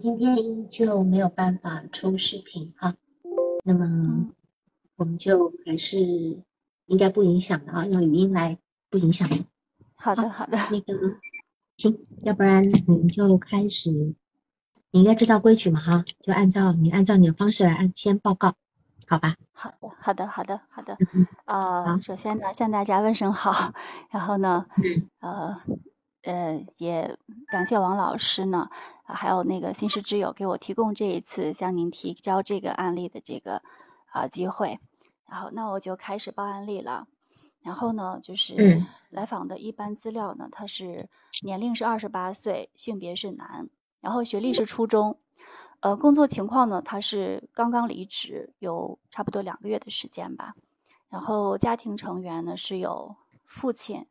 今天依旧没有办法出视频哈，那么我们就还是应该不影响的啊，用语音来不影响。好的，好的。那个，行，要不然我们就开始。你应该知道规矩嘛哈，就按照你按照你的方式来按先报告，好吧？好的，好的，好的，好的。啊，首先呢，向大家问声好，然后呢，呃。呃，也感谢王老师呢，还有那个新师之友给我提供这一次向您提交这个案例的这个啊机会。然后，那我就开始报案例了。然后呢，就是来访的一般资料呢，他是年龄是二十八岁，性别是男，然后学历是初中。呃，工作情况呢，他是刚刚离职，有差不多两个月的时间吧。然后家庭成员呢是有父亲，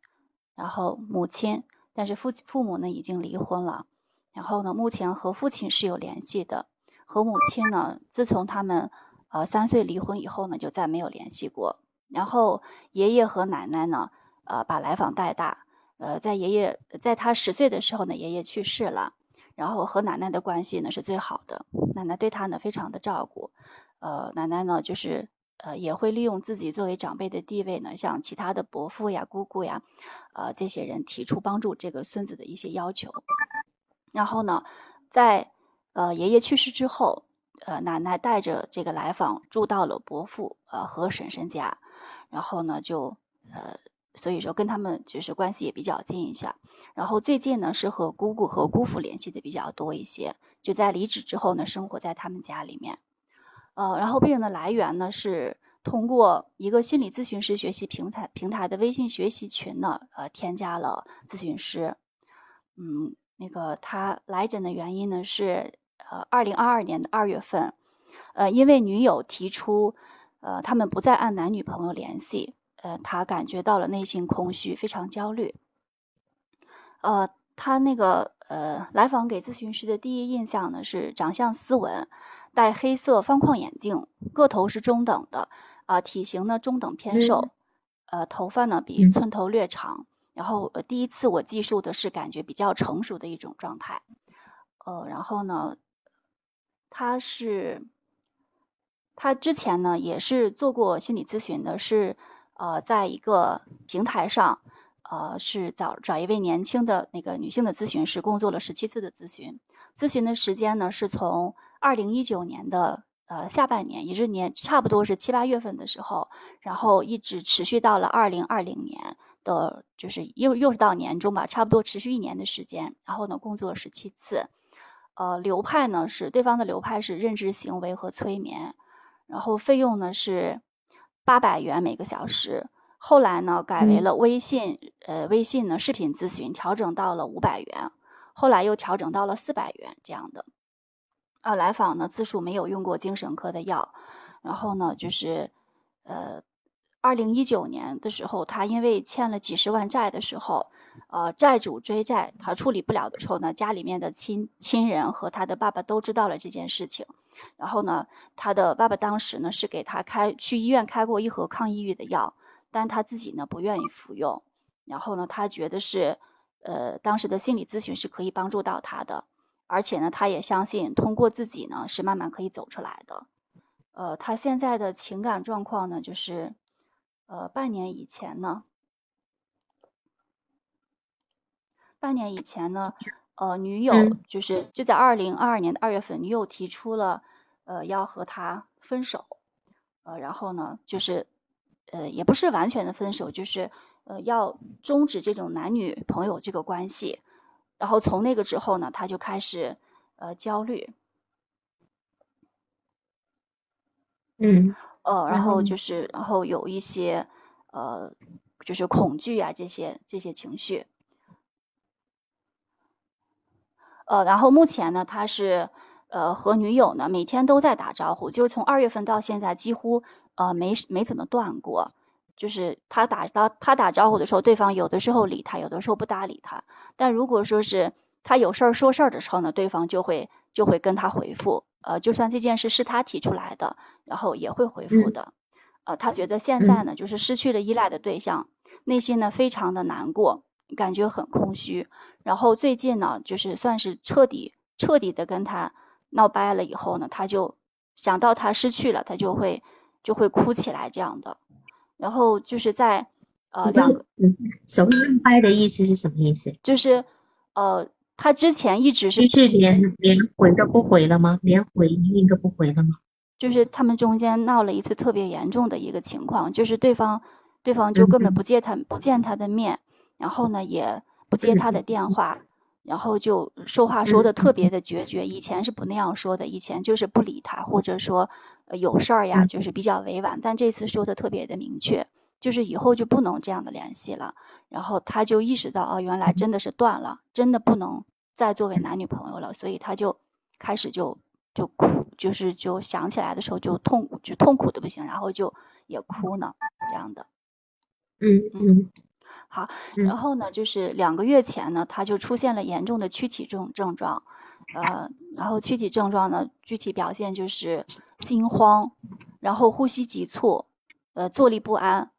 然后母亲。但是父父母呢已经离婚了，然后呢，目前和父亲是有联系的，和母亲呢，自从他们呃三岁离婚以后呢，就再没有联系过。然后爷爷和奶奶呢，呃，把来访带大，呃，在爷爷在他十岁的时候呢，爷爷去世了，然后和奶奶的关系呢是最好的，奶奶对他呢非常的照顾，呃，奶奶呢就是。呃，也会利用自己作为长辈的地位呢，向其他的伯父呀、姑姑呀，呃，这些人提出帮助这个孙子的一些要求。然后呢，在呃爷爷去世之后，呃奶奶带着这个来访住到了伯父呃和婶婶家，然后呢就呃所以说跟他们就是关系也比较近一下。然后最近呢是和姑姑和姑父联系的比较多一些，就在离职之后呢，生活在他们家里面。呃，然后病人的来源呢是通过一个心理咨询师学习平台平台的微信学习群呢，呃，添加了咨询师。嗯，那个他来诊的原因呢是，呃，二零二二年的二月份，呃，因为女友提出，呃，他们不再按男女朋友联系，呃，他感觉到了内心空虚，非常焦虑。呃，他那个呃来访给咨询师的第一印象呢是长相斯文。戴黑色方框眼镜，个头是中等的，啊，体型呢中等偏瘦，呃，头发呢比寸头略长。然后，呃，第一次我记述的是感觉比较成熟的一种状态，呃，然后呢，他是，他之前呢也是做过心理咨询的，是，呃，在一个平台上，呃，是找找一位年轻的那个女性的咨询师，共做了十七次的咨询，咨询的时间呢是从。二零一九年的呃下半年，也是年差不多是七八月份的时候，然后一直持续到了二零二零年的，就是又又是到年终吧，差不多持续一年的时间。然后呢，工作十七次，呃，流派呢是对方的流派是认知行为和催眠，然后费用呢是八百元每个小时。后来呢改为了微信，呃，微信呢视频咨询调整到了五百元，后来又调整到了四百元这样的。呃，来访呢自述没有用过精神科的药，然后呢，就是，呃，二零一九年的时候，他因为欠了几十万债的时候，呃，债主追债，他处理不了的时候呢，家里面的亲亲人和他的爸爸都知道了这件事情，然后呢，他的爸爸当时呢是给他开去医院开过一盒抗抑郁的药，但他自己呢不愿意服用，然后呢，他觉得是，呃，当时的心理咨询是可以帮助到他的。而且呢，他也相信通过自己呢是慢慢可以走出来的。呃，他现在的情感状况呢，就是，呃，半年以前呢，半年以前呢，呃，女友就是就在二零二二年的二月份，女友提出了，呃，要和他分手，呃，然后呢，就是，呃，也不是完全的分手，就是，呃，要终止这种男女朋友这个关系。然后从那个之后呢，他就开始，呃，焦虑，嗯，呃，然后就是，然后有一些，呃，就是恐惧啊，这些这些情绪，呃，然后目前呢，他是，呃，和女友呢每天都在打招呼，就是从二月份到现在，几乎呃没没怎么断过。就是他打他他打招呼的时候，对方有的时候理他，有的时候不搭理他。但如果说是他有事儿说事儿的时候呢，对方就会就会跟他回复。呃，就算这件事是他提出来的，然后也会回复的。呃，他觉得现在呢，就是失去了依赖的对象，内心呢非常的难过，感觉很空虚。然后最近呢，就是算是彻底彻底的跟他闹掰了以后呢，他就想到他失去了，他就会就会哭起来这样的。然后就是在呃两个，所谓闹掰的意思是什么意思？就是呃他之前一直是是连连回都不回了吗？连回应都不回了吗？就是他们中间闹了一次特别严重的一个情况，就是对方对方就根本不见他不见他的面，然后呢也不接他的电话，然后就说话说的特别的决绝。以前是不那样说的，以前就是不理他，或者说有事儿呀，就是比较委婉。但这次说的特别的明确，就是以后就不能这样的联系了。然后他就意识到，哦，原来真的是断了，真的不能再作为男女朋友了，所以他就开始就。就哭，就是就想起来的时候就痛，就痛苦的不行，然后就也哭呢，这样的。嗯嗯，好，然后呢，就是两个月前呢，他就出现了严重的躯体症症状，呃，然后躯体症状呢，具体表现就是心慌，然后呼吸急促，呃，坐立不安，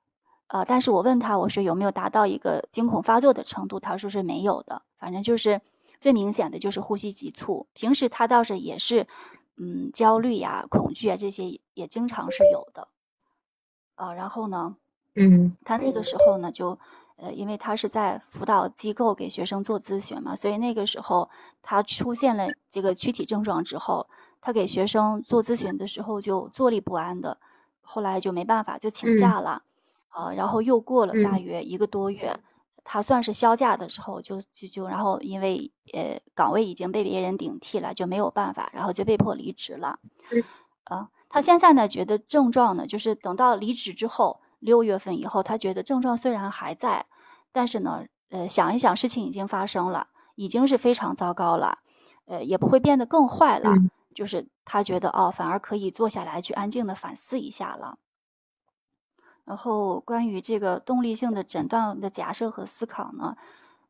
呃，但是我问他，我说有没有达到一个惊恐发作的程度，他说是没有的，反正就是。最明显的就是呼吸急促，平时他倒是也是，嗯，焦虑呀、恐惧啊这些也经常是有的，啊，然后呢，嗯，他那个时候呢就，呃，因为他是在辅导机构给学生做咨询嘛，所以那个时候他出现了这个躯体症状之后，他给学生做咨询的时候就坐立不安的，后来就没办法就请假了，啊，然后又过了大约一个多月。他算是销假的时候，就就就，然后因为呃岗位已经被别人顶替了，就没有办法，然后就被迫离职了。啊，他现在呢觉得症状呢，就是等到离职之后，六月份以后，他觉得症状虽然还在，但是呢，呃想一想事情已经发生了，已经是非常糟糕了，呃也不会变得更坏了，就是他觉得哦，反而可以坐下来去安静的反思一下了。然后关于这个动力性的诊断的假设和思考呢，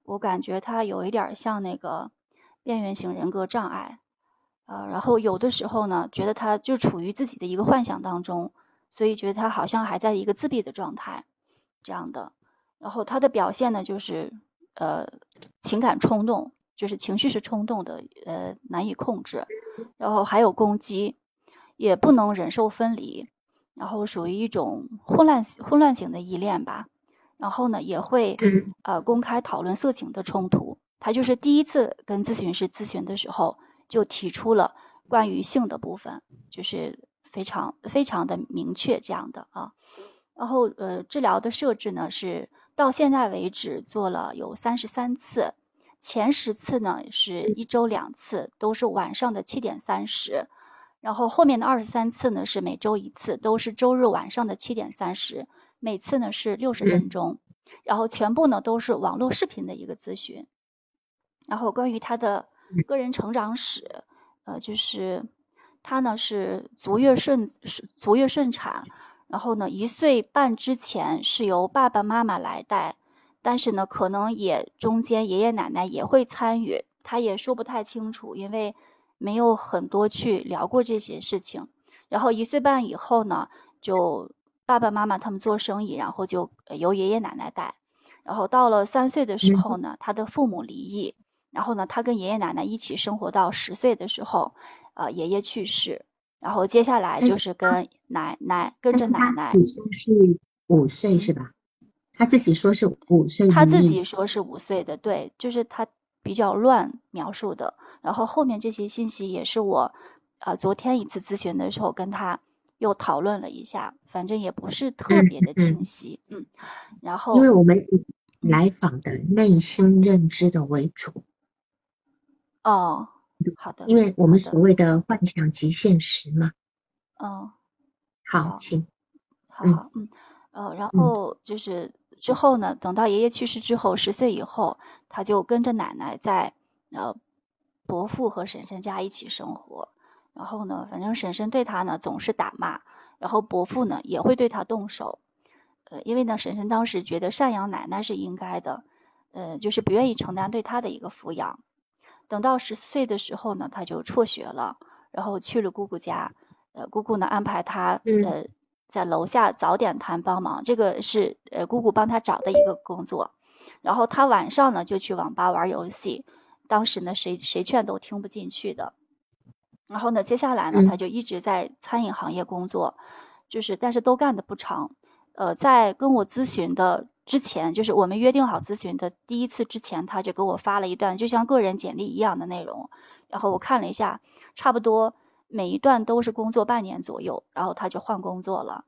我感觉它有一点像那个边缘型人格障碍，呃，然后有的时候呢，觉得他就处于自己的一个幻想当中，所以觉得他好像还在一个自闭的状态，这样的。然后他的表现呢，就是呃情感冲动，就是情绪是冲动的，呃难以控制，然后还有攻击，也不能忍受分离。然后属于一种混乱混乱型的依恋吧，然后呢也会呃公开讨论色情的冲突。他就是第一次跟咨询师咨询的时候，就提出了关于性的部分，就是非常非常的明确这样的啊。然后呃治疗的设置呢是到现在为止做了有三十三次，前十次呢是一周两次，都是晚上的七点三十。然后后面的二十三次呢是每周一次，都是周日晚上的七点三十，每次呢是六十分钟，然后全部呢都是网络视频的一个咨询。然后关于他的个人成长史，呃，就是他呢是足月顺足月顺产，然后呢一岁半之前是由爸爸妈妈来带，但是呢可能也中间爷爷奶奶也会参与，他也说不太清楚，因为。没有很多去聊过这些事情，然后一岁半以后呢，就爸爸妈妈他们做生意，然后就由爷爷奶奶带，然后到了三岁的时候呢，他的父母离异，然后呢，他跟爷爷奶奶一起生活到十岁的时候，呃，爷爷去世，然后接下来就是跟奶奶跟着奶奶。是五岁是吧？他自己说是五岁。他自己说是五岁的，对，就是他比较乱描述的。然后后面这些信息也是我，呃，昨天一次咨询的时候跟他又讨论了一下，反正也不是特别的清晰，嗯。然后因为我们来访的内心认知的为主。哦，好的。因为我们所谓的幻想及现实嘛。嗯。好，请。好好，嗯，呃，然后就是之后呢，等到爷爷去世之后，十岁以后，他就跟着奶奶在呃。伯父和婶婶家一起生活，然后呢，反正婶婶对他呢总是打骂，然后伯父呢也会对他动手，呃，因为呢婶婶当时觉得赡养奶奶是应该的，呃，就是不愿意承担对他的一个抚养。等到十四岁的时候呢，他就辍学了，然后去了姑姑家，呃，姑姑呢安排他呃在楼下早点摊帮忙，这个是呃姑姑帮他找的一个工作，然后他晚上呢就去网吧玩游戏。当时呢，谁谁劝都听不进去的。然后呢，接下来呢，他就一直在餐饮行业工作，就是但是都干的不长。呃，在跟我咨询的之前，就是我们约定好咨询的第一次之前，他就给我发了一段就像个人简历一样的内容。然后我看了一下，差不多每一段都是工作半年左右，然后他就换工作了。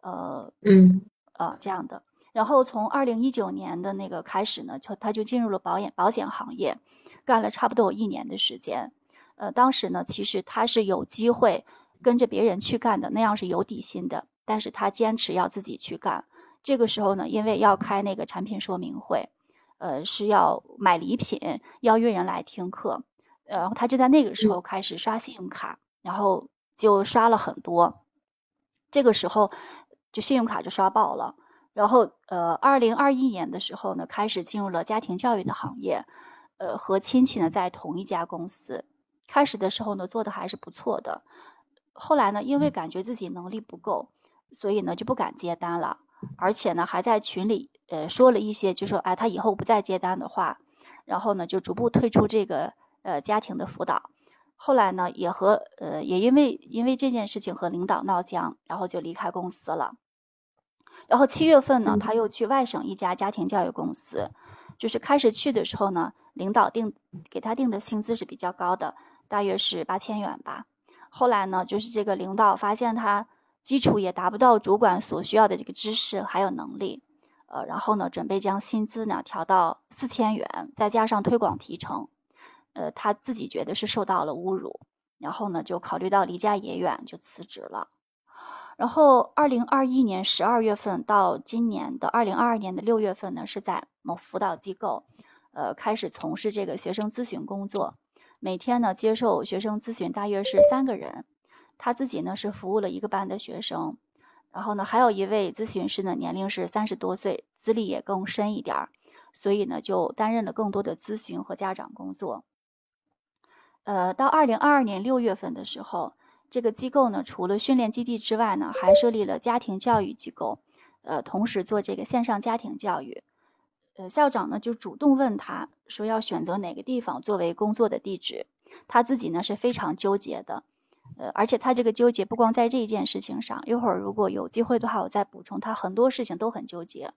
呃，嗯，呃，这样的。然后从二零一九年的那个开始呢，就他就进入了保险保险行业，干了差不多有一年的时间。呃，当时呢，其实他是有机会跟着别人去干的，那样是有底薪的。但是他坚持要自己去干。这个时候呢，因为要开那个产品说明会，呃，是要买礼品，邀约人来听课，然后他就在那个时候开始刷信用卡，然后就刷了很多。这个时候就信用卡就刷爆了。然后，呃，二零二一年的时候呢，开始进入了家庭教育的行业，呃，和亲戚呢在同一家公司。开始的时候呢，做的还是不错的。后来呢，因为感觉自己能力不够，所以呢就不敢接单了。而且呢，还在群里呃说了一些，就说哎，他以后不再接单的话。然后呢，就逐步退出这个呃家庭的辅导。后来呢，也和呃也因为因为这件事情和领导闹僵，然后就离开公司了。然后七月份呢，他又去外省一家家庭教育公司，就是开始去的时候呢，领导定给他定的薪资是比较高的，大约是八千元吧。后来呢，就是这个领导发现他基础也达不到主管所需要的这个知识还有能力，呃，然后呢，准备将薪资呢调到四千元，再加上推广提成，呃，他自己觉得是受到了侮辱，然后呢，就考虑到离家也远，就辞职了。然后，二零二一年十二月份到今年的二零二二年的六月份呢，是在某辅导机构，呃，开始从事这个学生咨询工作。每天呢，接受学生咨询大约是三个人。他自己呢是服务了一个班的学生，然后呢，还有一位咨询师呢，年龄是三十多岁，资历也更深一点儿，所以呢，就担任了更多的咨询和家长工作。呃，到二零二二年六月份的时候。这个机构呢，除了训练基地之外呢，还设立了家庭教育机构，呃，同时做这个线上家庭教育。呃，校长呢就主动问他说要选择哪个地方作为工作的地址，他自己呢是非常纠结的，呃，而且他这个纠结不光在这一件事情上，一会儿如果有机会的话，我再补充，他很多事情都很纠结。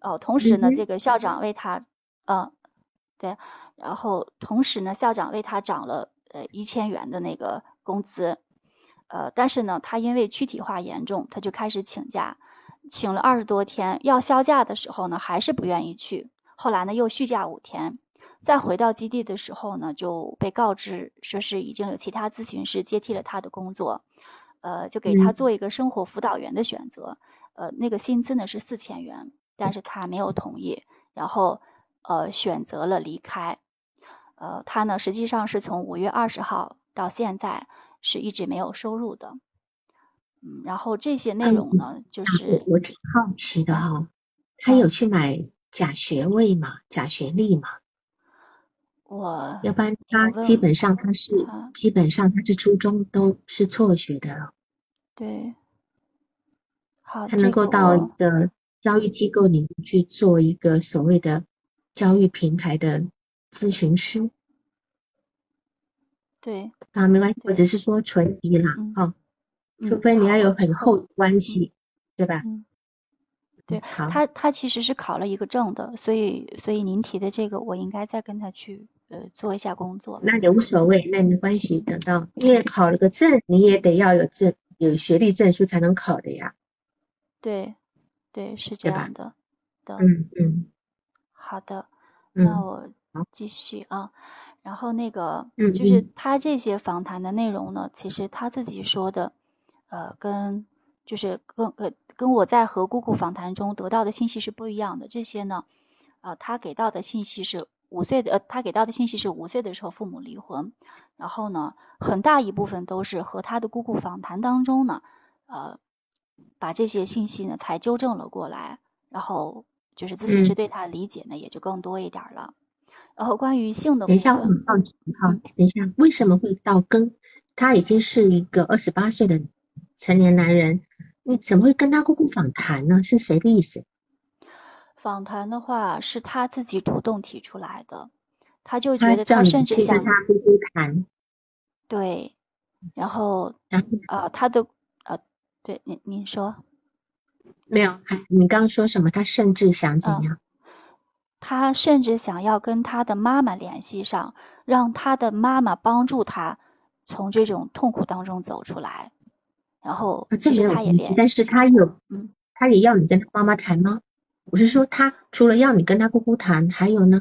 哦，同时呢，这个校长为他，呃，对，然后同时呢，校长为他涨了呃一千元的那个工资。呃，但是呢，他因为躯体化严重，他就开始请假，请了二十多天。要销假的时候呢，还是不愿意去。后来呢，又续假五天。再回到基地的时候呢，就被告知说是已经有其他咨询师接替了他的工作，呃，就给他做一个生活辅导员的选择。呃，那个薪资呢是四千元，但是他没有同意，然后呃选择了离开。呃，他呢实际上是从五月二十号到现在。是一直没有收入的，嗯，然后这些内容呢，就是我挺好奇的哈，他有去买假学位吗？假学历吗？我要不然他基本上他是基本上他是初中都是辍学的，对，好，他能够到一个教育机构里面去做一个所谓的教育平台的咨询师。对，啊，没关系，我只是说纯疑啦，哦，除非你要有很厚的关系，对吧？嗯，对，他他其实是考了一个证的，所以所以您提的这个，我应该再跟他去呃做一下工作。那也无所谓，那没关系，等到因为考了个证，你也得要有证，有学历证书才能考的呀。对，对，是这样的。的，嗯嗯，好的，那我继续啊。然后那个，就是他这些访谈的内容呢，其实他自己说的，呃，跟就是跟呃跟我在和姑姑访谈中得到的信息是不一样的。这些呢，呃，他给到的信息是五岁的，呃，他给到的信息是五岁的时候父母离婚，然后呢，很大一部分都是和他的姑姑访谈当中呢，呃，把这些信息呢才纠正了过来，然后就是咨询师对他的理解呢也就更多一点了。然后关于性的，等一下，等一下，为什么会到跟他已经是一个二十八岁的成年男人，你怎么会跟他姑姑访谈呢？是谁的意思？访谈的话是他自己主动提出来的，他就觉得他甚至想跟他姑姑谈，对，然后然后呃，他的呃，对，您您说，没有，你刚刚说什么？他甚至想怎样？他甚至想要跟他的妈妈联系上，让他的妈妈帮助他从这种痛苦当中走出来。然后其实他也联系，但是他有，嗯，他也要你跟他妈妈谈吗？我是说，他除了要你跟他姑姑谈，还有呢？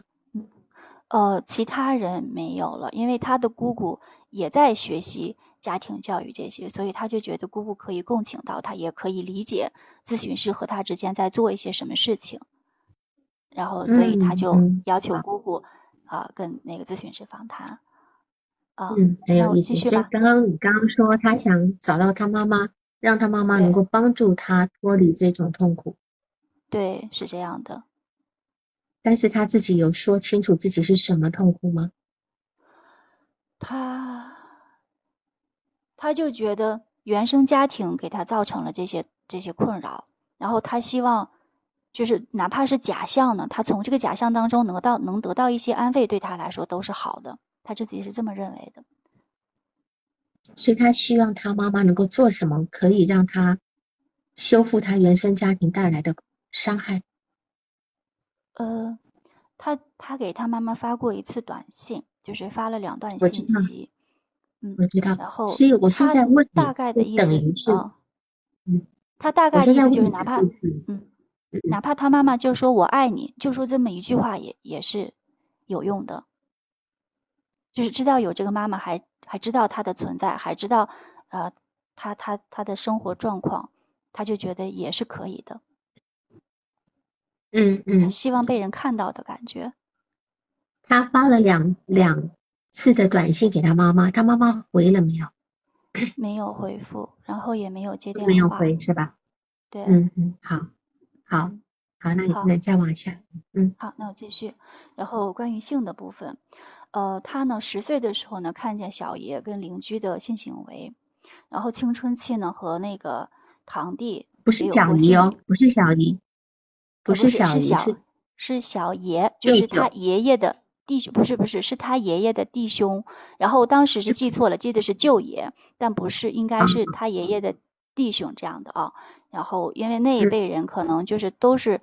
呃，其他人没有了，因为他的姑姑也在学习家庭教育这些，所以他就觉得姑姑可以共情到他，也可以理解咨询师和他之间在做一些什么事情。然后，所以他就要求姑姑啊跟那个咨询师访谈。啊，嗯，很有意思。所以刚刚你刚刚说他想找到他妈妈，让他妈妈能够帮助他脱离这种痛苦。对，是这样的。但是他自己有说清楚自己是什么痛苦吗？他，他就觉得原生家庭给他造成了这些这些困扰，然后他希望，就是哪怕是假象呢，他从这个假象当中得到能得到一些安慰，对他来说都是好的。他自己是这么认为的。所以他希望他妈妈能够做什么，可以让他修复他原生家庭带来的伤害。呃，他他给他妈妈发过一次短信，就是发了两段信息。嗯，我知道。然后，所以我现在问大概的意思啊，嗯，他大概意思就是哪怕嗯，哪怕他妈妈就说我爱你，就说这么一句话也也是有用的。就是知道有这个妈妈，还还知道她的存在，还知道呃，他他他的生活状况，他就觉得也是可以的。嗯嗯，希望被人看到的感觉。他发了两两次的短信给他妈妈，他妈妈回了没有？没有回复，然后也没有接电话。没有回是吧？对，嗯嗯，好，好，好，那你那再往下，嗯，好，那我继续。然后关于性的部分，呃，他呢十岁的时候呢看见小爷跟邻居的性行为，然后青春期呢和那个堂弟不是小姨哦，不是小姨。不是小是是小爷，就是他爷爷的弟兄，不是不是，是他爷爷的弟兄。然后当时是记错了，记得是舅爷，但不是，应该是他爷爷的弟兄这样的啊。然后因为那一辈人可能就是都是，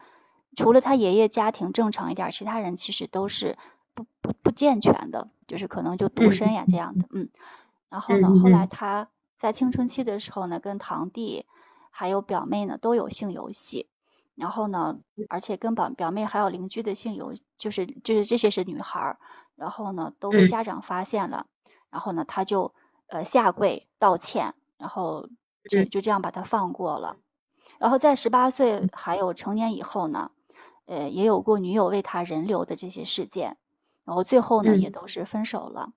除了他爷爷家庭正常一点，其他人其实都是不不不健全的，就是可能就独身呀这样的。嗯，然后呢，后来他在青春期的时候呢，跟堂弟还有表妹呢都有性游戏。然后呢，而且跟表表妹还有邻居的性有，就是就是这些是女孩儿，然后呢都被家长发现了，然后呢他就呃下跪道歉，然后就就这样把他放过了。然后在十八岁还有成年以后呢，呃也有过女友为他人流的这些事件，然后最后呢也都是分手了。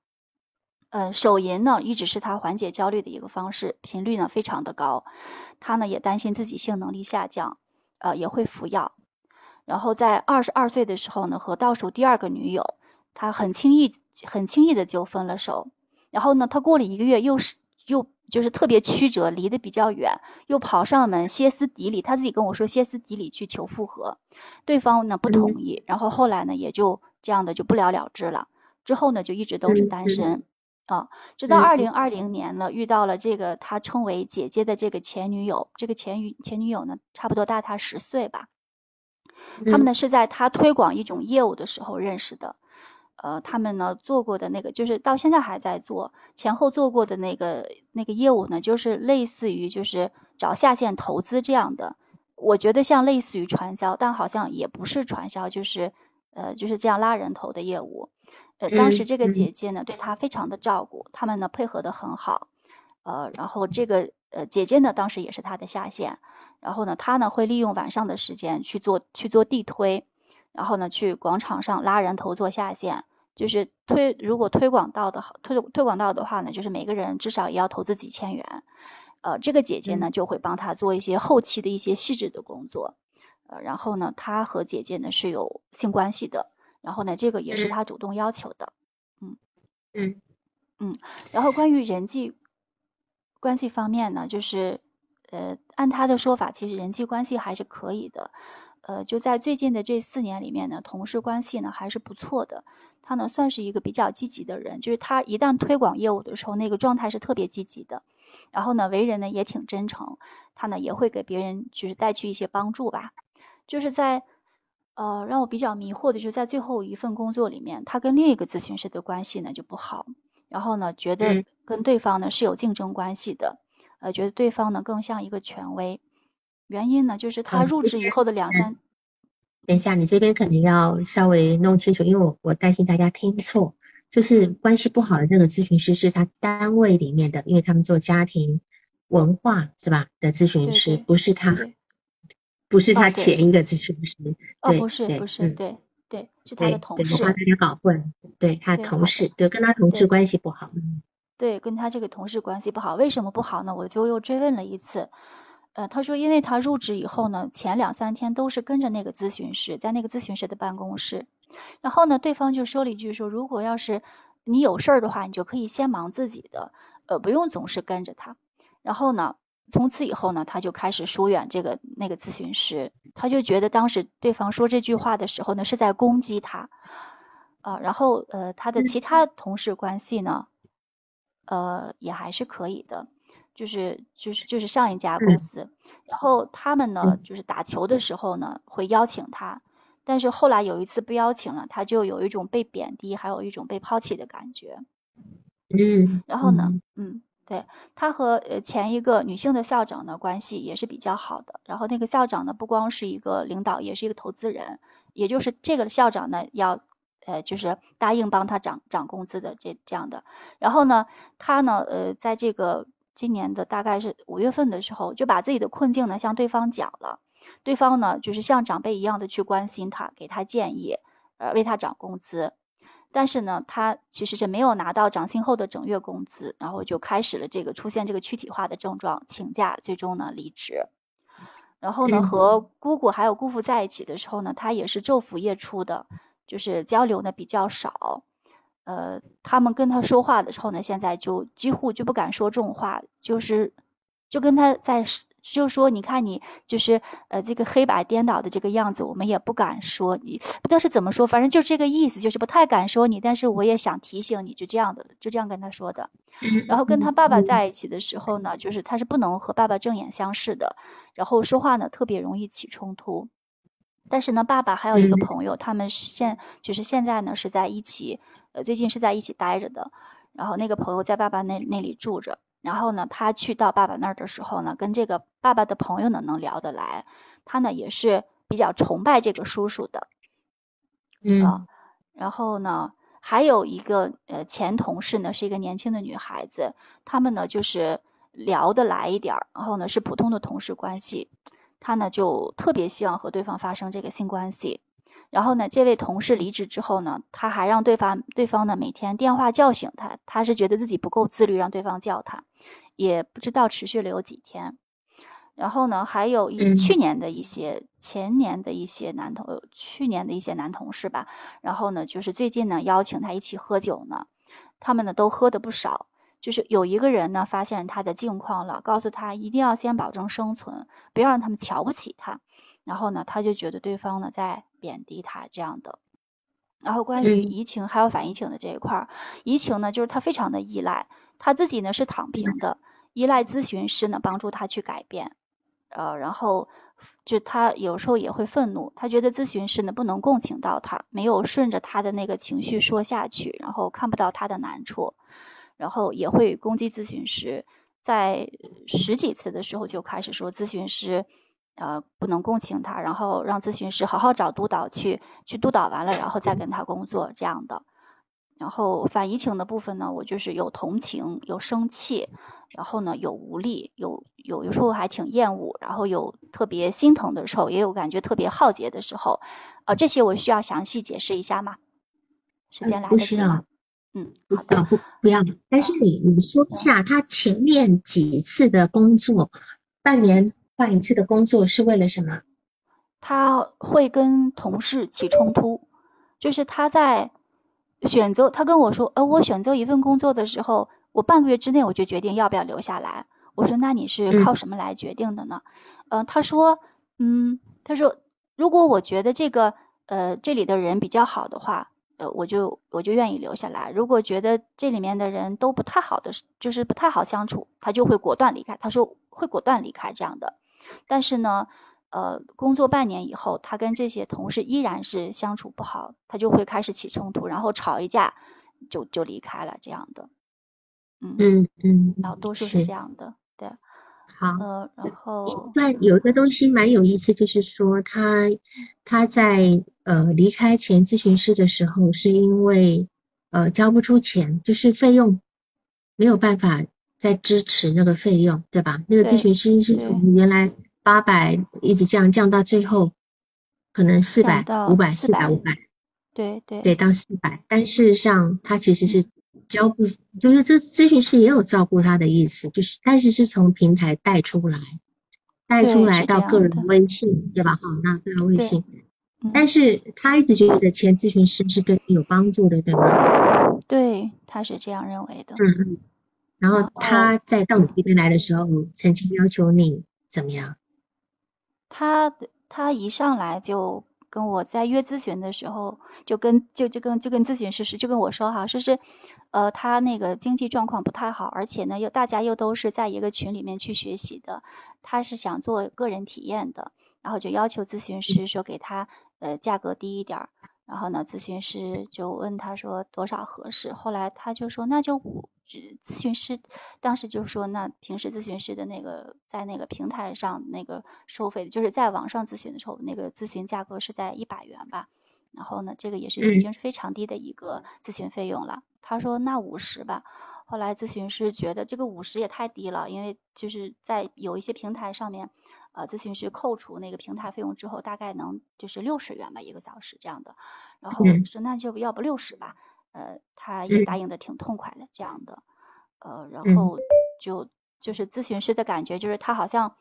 呃手淫呢一直是他缓解焦虑的一个方式，频率呢非常的高，他呢也担心自己性能力下降。呃，也会服药，然后在二十二岁的时候呢，和倒数第二个女友，他很轻易、很轻易的就分了手。然后呢，他过了一个月，又是又就是特别曲折，离得比较远，又跑上门歇斯底里，他自己跟我说歇斯底里去求复合，对方呢不同意。然后后来呢，也就这样的就不了了之了。之后呢，就一直都是单身。啊，直到二零二零年呢，遇到了这个他称为姐姐的这个前女友。这个前女前女友呢，差不多大他十岁吧。他们呢是在他推广一种业务的时候认识的。呃，他们呢做过的那个，就是到现在还在做，前后做过的那个那个业务呢，就是类似于就是找下线投资这样的。我觉得像类似于传销，但好像也不是传销，就是呃就是这样拉人头的业务。呃，当时这个姐姐呢，对他非常的照顾，他们呢配合的很好，呃，然后这个呃姐姐呢，当时也是他的下线，然后呢，他呢会利用晚上的时间去做去做地推，然后呢去广场上拉人头做下线，就是推如果推广到的推推广到的话呢，就是每个人至少也要投资几千元，呃，这个姐姐呢就会帮他做一些后期的一些细致的工作，呃，然后呢，他和姐姐呢是有性关系的。然后呢，这个也是他主动要求的，嗯嗯嗯。然后关于人际关系方面呢，就是呃，按他的说法，其实人际关系还是可以的，呃，就在最近的这四年里面呢，同事关系呢还是不错的。他呢算是一个比较积极的人，就是他一旦推广业务的时候，那个状态是特别积极的。然后呢，为人呢也挺真诚，他呢也会给别人就是带去一些帮助吧。就是在呃让我比较迷惑的，就是在最后一份工作里面，他跟另一个咨询师的关系呢就不好，然后呢觉得跟对方呢是有竞争关系的，呃觉得对方呢更像一个权威。原因呢就是他入职以后的两三。等一下，你这边肯定要稍微弄清楚，因为我我担心大家听错，就是关系不好的这个咨询师是他单位里面的，因为他们做家庭文化是吧的咨询师，不是他，不是他前一个咨询师，哦，不是不是，对对，是他的同事，我怕大家搞混，对他同事，对跟他同事关系不好，对，跟他这个同事关系不好，为什么不好呢？我就又追问了一次。呃，他说，因为他入职以后呢，前两三天都是跟着那个咨询师，在那个咨询师的办公室，然后呢，对方就说了一句说，如果要是你有事儿的话，你就可以先忙自己的，呃，不用总是跟着他。然后呢，从此以后呢，他就开始疏远这个那个咨询师，他就觉得当时对方说这句话的时候呢，是在攻击他，啊，然后呃，他的其。他同事关系呢，呃，也还是可以的。就是就是就是上一家公司，然后他们呢，就是打球的时候呢，会邀请他，但是后来有一次不邀请了，他就有一种被贬低，还有一种被抛弃的感觉。嗯，然后呢，嗯，对他和呃前一个女性的校长呢关系也是比较好的，然后那个校长呢不光是一个领导，也是一个投资人，也就是这个校长呢要呃就是答应帮他涨涨工资的这这样的，然后呢，他呢呃在这个。今年的大概是五月份的时候，就把自己的困境呢向对方讲了，对方呢就是像长辈一样的去关心他，给他建议，呃，为他涨工资。但是呢，他其实是没有拿到涨薪后的整月工资，然后就开始了这个出现这个躯体化的症状，请假，最终呢离职。然后呢，和姑姑还有姑父在一起的时候呢，他也是昼伏夜出的，就是交流呢比较少。呃，他们跟他说话的时候呢，现在就几乎就不敢说重话，就是就跟他在就说，你看你就是呃这个黑白颠倒的这个样子，我们也不敢说你，不知道是怎么说，反正就是这个意思，就是不太敢说你，但是我也想提醒你，就这样的，就这样跟他说的。然后跟他爸爸在一起的时候呢，就是他是不能和爸爸正眼相视的，然后说话呢特别容易起冲突。但是呢，爸爸还有一个朋友，他们现就是现在呢是在一起。呃，最近是在一起待着的，然后那个朋友在爸爸那那里住着，然后呢，他去到爸爸那儿的时候呢，跟这个爸爸的朋友呢能聊得来，他呢也是比较崇拜这个叔叔的，嗯，然后呢，还有一个呃前同事呢是一个年轻的女孩子，他们呢就是聊得来一点儿，然后呢是普通的同事关系，他呢就特别希望和对方发生这个性关系。然后呢，这位同事离职之后呢，他还让对方对方呢每天电话叫醒他，他是觉得自己不够自律，让对方叫他，也不知道持续了有几天。然后呢，还有一去年的一些、前年的一些男同，去年的一些男同事吧。然后呢，就是最近呢邀请他一起喝酒呢，他们呢都喝的不少。就是有一个人呢发现他的境况了，告诉他一定要先保证生存，不要让他们瞧不起他。然后呢，他就觉得对方呢在贬低他这样的。然后关于移情还有反移情的这一块儿，移情呢就是他非常的依赖，他自己呢是躺平的，依赖咨询师呢帮助他去改变。呃，然后就他有时候也会愤怒，他觉得咨询师呢不能共情到他，没有顺着他的那个情绪说下去，然后看不到他的难处，然后也会攻击咨询师，在十几次的时候就开始说咨询师。呃，不能共情他，然后让咨询师好好找督导去，去督导完了，然后再跟他工作这样的。然后反移情的部分呢，我就是有同情，有生气，然后呢有无力，有有有时候还挺厌恶，然后有特别心疼的时候，也有感觉特别浩劫的时候。呃，这些我需要详细解释一下吗？时间来不需要。嗯，好的，不不要。但是你你说一下他前面几次的工作，半年。换一次的工作是为了什么？他会跟同事起冲突，就是他在选择。他跟我说：“呃，我选择一份工作的时候，我半个月之内我就决定要不要留下来。”我说：“那你是靠什么来决定的呢？”呃，他说：“嗯，他说如果我觉得这个呃这里的人比较好的话，呃，我就我就愿意留下来。如果觉得这里面的人都不太好的，就是不太好相处，他就会果断离开。他说会果断离开这样的。但是呢，呃，工作半年以后，他跟这些同事依然是相处不好，他就会开始起冲突，然后吵一架，就就离开了这样的。嗯嗯嗯，然后多数是这样的，对。好，呃，然后那有一个东西蛮有意思，就是说他他在呃离开前咨询师的时候，是因为呃交不出钱，就是费用没有办法再支持那个费用，对吧？那个咨询师是从原来八百一直降降到最后可能四百、五百、四百、五百，对对，对，到四百。但事实上他其实是。交不就是这咨询师也有照顾他的意思，就是但是是从平台带出来，带出来到个人微信，对吧？好，那个人微信，但是他一直觉得前咨询师是对你有帮助的，对吗？对，他是这样认为的。嗯嗯。然后他在到你这边来的时候，曾经要求你怎么样？他他一上来就。跟我在约咨询的时候，就跟就就跟就跟咨询师是就跟我说哈，说是，呃，他那个经济状况不太好，而且呢又大家又都是在一个群里面去学习的，他是想做个人体验的，然后就要求咨询师说给他呃价格低一点儿。然后呢，咨询师就问他说多少合适？后来他就说那就五。咨询师当时就说，那平时咨询师的那个在那个平台上那个收费，就是在网上咨询的时候，那个咨询价格是在一百元吧。然后呢，这个也是已经是非常低的一个咨询费用了。他说那五十吧。后来咨询师觉得这个五十也太低了，因为就是在有一些平台上面。呃，咨询师扣除那个平台费用之后，大概能就是六十元吧一个小时这样的，然后说那就要不六十吧，呃，他也答应的挺痛快的这样的，呃，然后就就是咨询师的感觉就是他好像，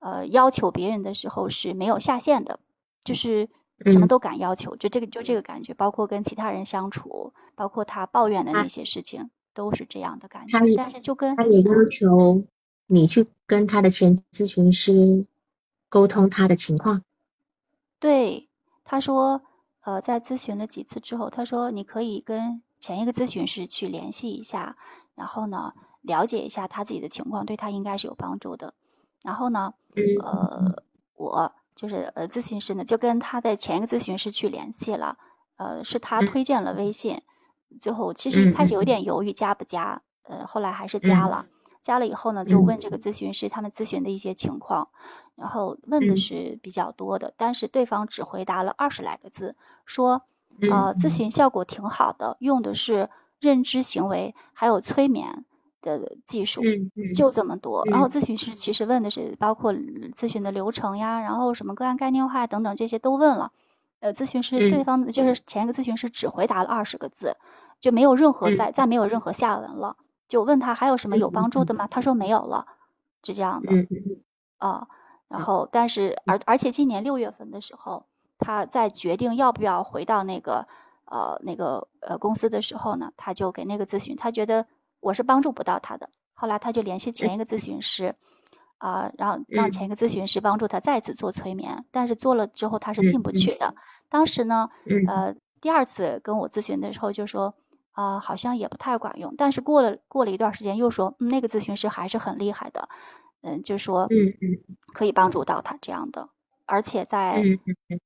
呃，要求别人的时候是没有下限的，就是什么都敢要求，就这个就这个感觉，包括跟其他人相处，包括他抱怨的那些事情，都是这样的感觉。但是就跟他也要求。你去跟他的前咨询师沟通他的情况，对，他说，呃，在咨询了几次之后，他说你可以跟前一个咨询师去联系一下，然后呢，了解一下他自己的情况，对他应该是有帮助的。然后呢，呃，我就是呃咨询师呢，就跟他的前一个咨询师去联系了，呃，是他推荐了微信，最后其实一开始有点犹豫加不加，呃，后来还是加了。加了以后呢，就问这个咨询师他们咨询的一些情况，然后问的是比较多的，但是对方只回答了二十来个字，说，呃，咨询效果挺好的，用的是认知行为还有催眠的技术，就这么多。然后咨询师其实问的是包括咨询的流程呀，然后什么个案概念化等等这些都问了，呃，咨询师对方就是。前一个咨询师只回答了二十个字，就没有任何再再。没有任何下文了。就问他还有什么有帮助的吗？他说没有了，是这样的啊。然后，但是而而且今年六月份的时候，他在决定要不要回到那个呃那个呃公司的时候呢，他就给那个咨询，他觉得我是帮助不到他的。后来他就联系前一个咨询师啊，然后让前一个咨询师帮助他再次做催眠，但是做了之后他是进不去的。当时呢，呃，第二次跟我咨询的时候就说。啊，好像也不太管用。但是过了过了一段时间，又说那个咨询师还是很厉害的，嗯，就说嗯嗯可以帮助到他这样的。而且在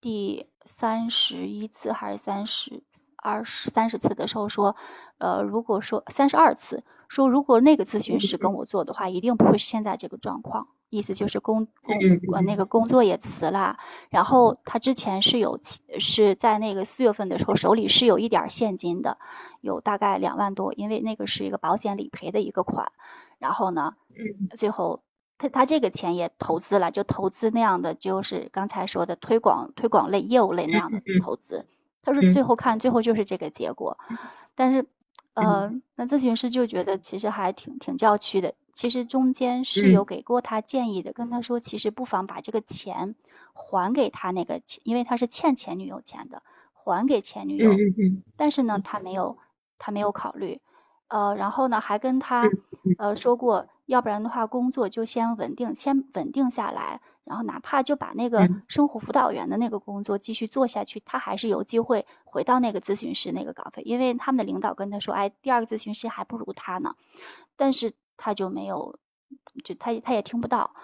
第三十一次还是三十二十三十次的时候说，呃，如果说三十二次说，如果那个咨询师跟我做的话，一定不会是现在这个状况。意思就是工工呃那个工作也辞了，然后他之前是有是在那个四月份的时候手里是有一点现金的，有大概两万多，因为那个是一个保险理赔的一个款，然后呢，最后他他这个钱也投资了，就投资那样的就是刚才说的推广推广类业务类那样的投资，他说最后看最后就是这个结果，但是呃那咨询师就觉得其实还挺挺叫屈的。其实中间是有给过他建议的，跟他说，其实不妨把这个钱还给他那个，因为他是欠前女友钱的，还给前女友。但是呢，他没有，他没有考虑。呃，然后呢还跟他呃说过，要不然的话工作就先稳定，先稳定下来。然后哪怕就把那个生活辅导员的那个工作继续做下去，他还是有机会回到那个咨询师那个岗位，因为他们的领导跟他说：“哎，第二个咨询师还不如他呢。”但是他就没有，就他他也听不到，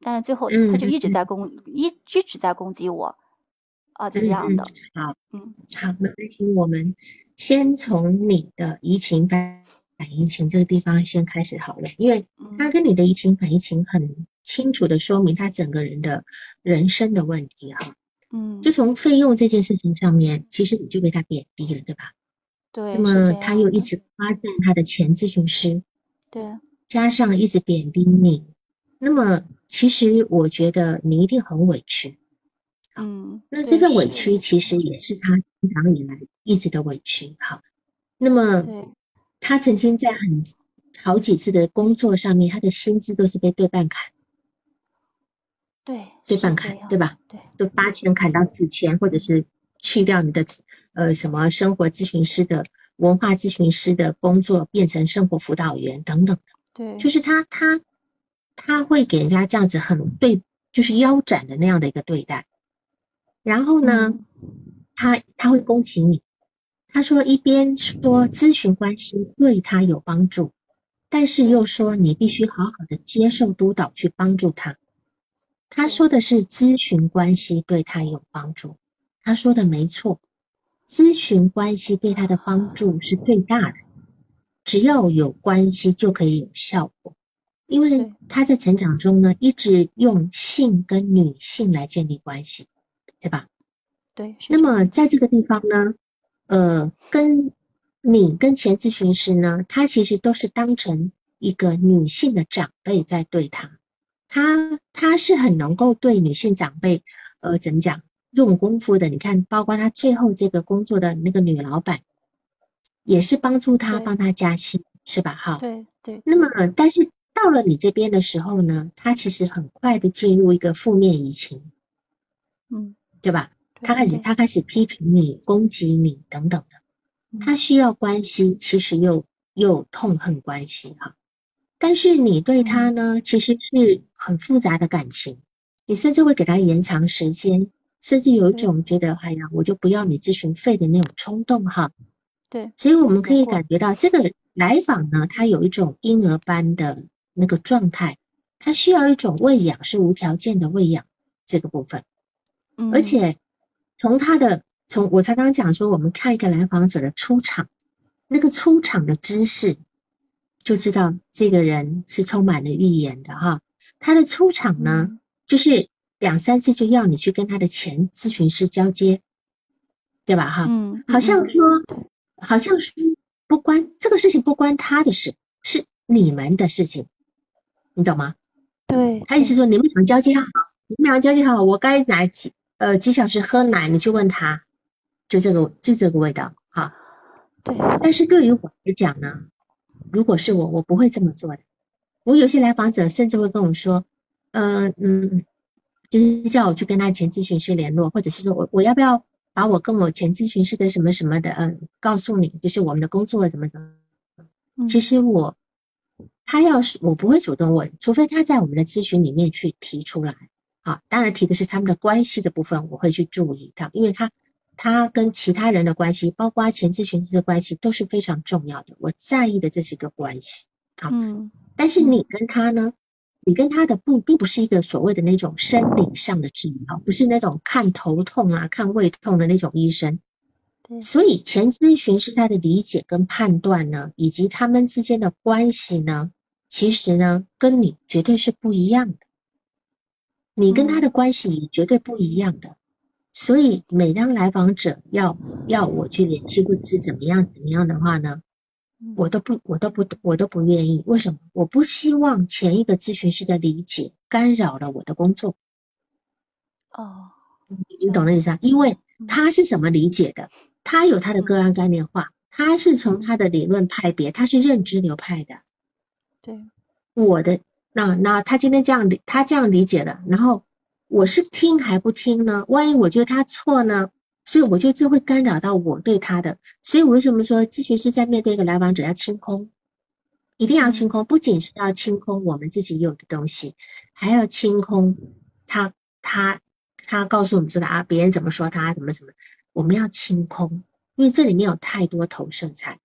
但是最后他就一直在攻一一直在攻击我，啊，就这样的。好，嗯，好，那请我们先从你的移情反反移情这个地方先开始好了，因为他跟你的移情反移情很。清楚的说明他整个人的人生的问题哈，嗯，就从费用这件事情上面，其实你就被他贬低了，对吧？对。那么他又一直夸赞他的前咨询师，对，加上一直贬低你，那么其实我觉得你一定很委屈，嗯，那这份委屈其实也是他成长以来一直的委屈，好，那么他曾经在很好几次的工作上面，他的薪资都是被对半砍。对，对半砍，对吧？对，都八千砍到四千，或者是去掉你的呃什么生活咨询师的、文化咨询师的工作，变成生活辅导员等等的。对，就是他他他会给人家这样子很对，就是腰斩的那样的一个对待。然后呢，他他会攻击你，他说一边说咨询关系对他有帮助，但是又说你必须好好的接受督导去帮助他。他说的是咨询关系对他有帮助，他说的没错，咨询关系对他的帮助是最大的，只要有关系就可以有效果，因为他在成长中呢一直用性跟女性来建立关系，对吧？对。那么在这个地方呢，呃，跟你跟前咨询师呢，他其实都是当成一个女性的长辈在对他。他他是很能够对女性长辈，呃，怎么讲用功夫的？你看，包括他最后这个工作的那个女老板，也是帮助他帮他加薪，是吧？哈，对对。那么，但是到了你这边的时候呢，他其实很快的进入一个负面移情，嗯，对吧？他开始他开始批评你、攻击你等等的，他需要关系，其实又又痛恨关系，哈。但是你对他呢，其实是很复杂的感情，你甚至会给他延长时间，甚至有一种觉得，哎呀，我就不要你咨询费的那种冲动哈。对，所以我们可以感觉到这个来访呢，他有一种婴儿般的那个状态，他需要一种喂养，是无条件的喂养这个部分。嗯。而且从他的，从我才刚讲说，我们看一个来访者的出场，那个出场的姿势。就知道这个人是充满了预言的哈，他的出场呢，就是两三次就要你去跟他的前咨询师交接，对吧哈？嗯，好像说，好像是不关这个事情不关他的事，是你们的事情，你懂吗？对，他意思说你们俩交接好，你们俩交接好，我该哪几呃几小时喝奶，你去问他，就这个就这个味道哈。对，但是对于我来讲呢？如果是我，我不会这么做的。我有些来访者甚至会跟我说，呃嗯，就是叫我去跟他前咨询师联络，或者是说我我要不要把我跟我前咨询师的什么什么的，嗯，告诉你，就是我们的工作怎么怎么。其实我他要是我不会主动问，除非他在我们的咨询里面去提出来。好，当然提的是他们的关系的部分，我会去注意到，因为他。他跟其他人的关系，包括前咨询师的关系，都是非常重要的。我在意的这是一个关系，好。嗯。但是你跟他呢？你跟他的不，并不是一个所谓的那种生理上的治疗，不是那种看头痛啊、看胃痛的那种医生。对。所以前咨询师他的理解跟判断呢，以及他们之间的关系呢，其实呢，跟你绝对是不一样的。你跟他的关系也绝对不一样的。所以，每当来访者要要我去联系或者是怎么样怎么样的话呢，我都不我都不我都不愿意。为什么？我不希望前一个咨询师的理解干扰了我的工作。哦，你懂那意思啊？因为他是怎么理解的？他有他的个案概念化，他是从他的理论派别，他是认知流派的。对，我的那那他今天这样理，他这样理解了，然后。我是听还不听呢？万一我觉得他错呢？所以我觉得这会干扰到我对他的。所以我为什么说咨询师在面对一个来访者要清空，一定要清空，不仅是要清空我们自己有的东西，还要清空他他他告诉我们说的啊，别人怎么说他怎么怎么，我们要清空，因为这里面有太多投射在。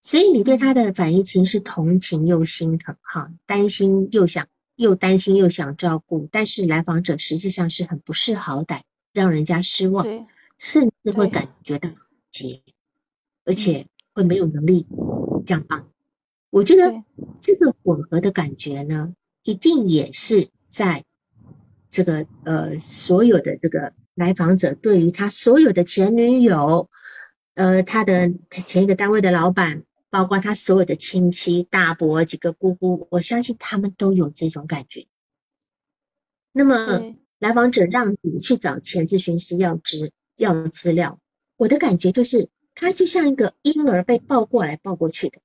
所以你对他的反应其实是同情又心疼，哈，担心又想又担心又想照顾，但是来访者实际上是很不识好歹，让人家失望，甚至会感觉到结，而且会没有能力降棒。我觉得这个混合的感觉呢，一定也是在这个呃所有的这个来访者对于他所有的前女友，呃他的前一个单位的老板。包括他所有的亲戚、大伯、几个姑姑，我相信他们都有这种感觉。那么，来访者让你去找前咨询师要资要资料，我的感觉就是，他就像一个婴儿被抱过来抱过去的，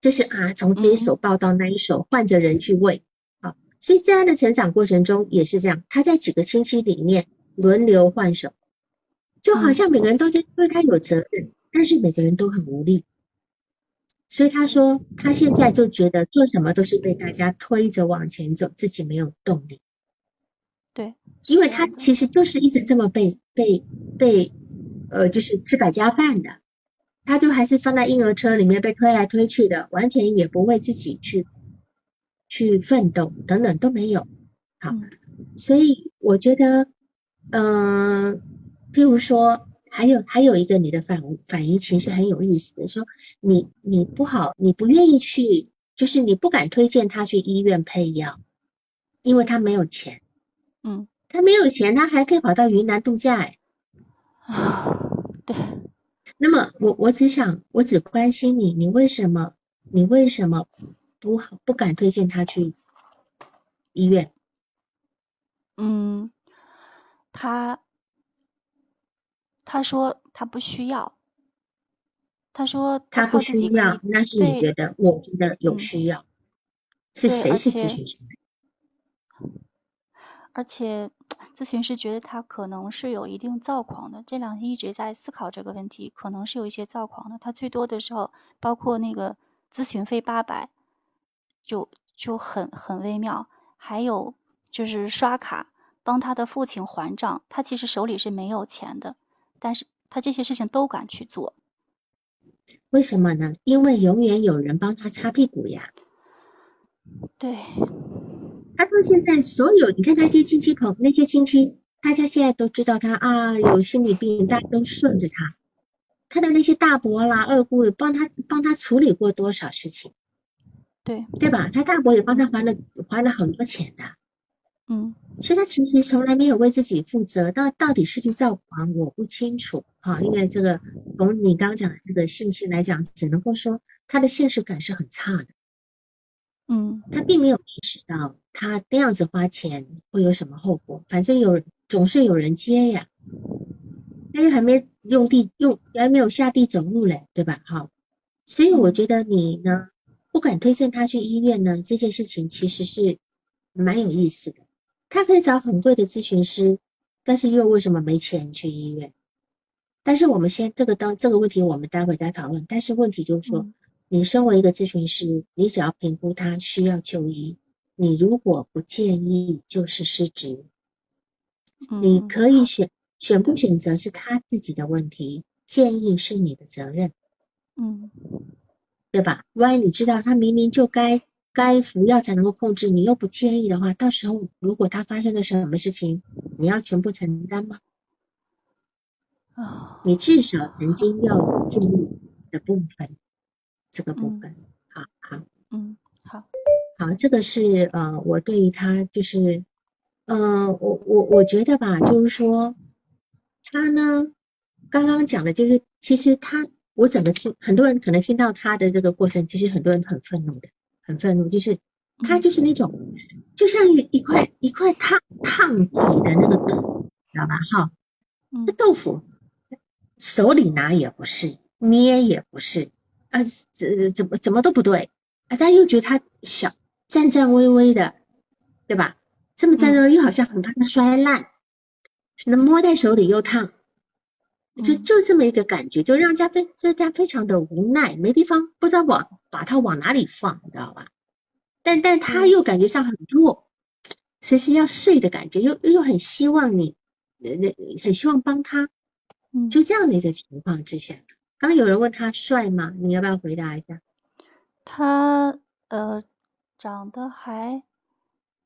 就是啊，从这一手抱到那一手，换着人去喂啊。所以在他的成长过程中也是这样，他在几个亲戚里面轮流换手，就好像每个人都对他有责任，但是每个人都很无力。所以他说，他现在就觉得做什么都是被大家推着往前走，自己没有动力。对，因为他其实就是一直这么被被被呃，就是吃百家饭的，他就还是放在婴儿车里面被推来推去的，完全也不为自己去去奋斗等等都没有。好，所以我觉得，嗯，譬如说。还有还有一个你的反反应其实很有意思的，说你你不好，你不愿意去，就是你不敢推荐他去医院配药，因为他没有钱。嗯，他没有钱，他还可以跑到云南度假哎。啊，对。那么我我只想，我只关心你，你为什么你为什么不好不敢推荐他去医院？嗯，他。他说他不需要。他说他不需要，那是你觉得？我觉得有需要。是谁是咨询师？而且咨询师觉得他可能是有一定躁狂的。这两天一直在思考这个问题，可能是有一些躁狂的。他最多的时候，包括那个咨询费八百，就就很很微妙。还有就是刷卡帮他的父亲还账，他其实手里是没有钱的。但是他这些事情都敢去做，为什么呢？因为永远有人帮他擦屁股呀。对，他到现在所有，你看他那些亲戚朋那些亲戚，大家现在都知道他啊有心理病，大家都顺着他。他的那些大伯啦、二姑也帮他帮他处理过多少事情？对，对吧？他大伯也帮他还了还了很多钱的。嗯，所以他其实从来没有为自己负责，到到底是不是躁狂，我不清楚哈。因为这个从你刚刚讲的这个信息来讲，只能够说他的现实感是很差的。嗯，他并没有意识到他那样子花钱会有什么后果，反正有总是有人接呀，但是还没用地用还没有下地走路嘞，对吧？好，所以我觉得你呢不敢推荐他去医院呢，这件事情其实是蛮有意思的。他可以找很贵的咨询师，但是又为什么没钱去医院？但是我们先这个当这个问题，我们待会再讨论。但是问题就是说，你身为一个咨询师，你只要评估他需要就医，你如果不建议，就是失职。你可以选选不选择是他自己的问题，建议是你的责任。嗯，对吧？万一你知道他明明就该。该服药才能够控制，你又不建议的话，到时候如果他发生了什么事情，你要全部承担吗？啊，你至少曾经要有建议的部分，这个部分，好好，嗯，好，好，这个是呃，我对于他就是，呃，我我我觉得吧，就是说他呢，刚刚讲的就是，其实他，我整个听，很多人可能听到他的这个过程，其实很多人很愤怒的。很愤怒，就是他就是那种，就像一一块一块烫烫底的那个豆，知道吧？哈，这豆腐手里拿也不是，捏也不是，啊，怎怎么怎么都不对，啊，但又觉得他小，颤颤巍巍的，对吧？这么颤巍又好像很怕它摔烂，那摸在手里又烫，就就这么一个感觉，就让家非就家非常的无奈，没地方不知道往把它往哪里放，你知道吧？但但他又感觉上很弱，随时要睡的感觉，又又很希望你，那很希望帮他，就这样的一个情况之下，刚有人问他帅吗？你要不要回答一下？他呃长得还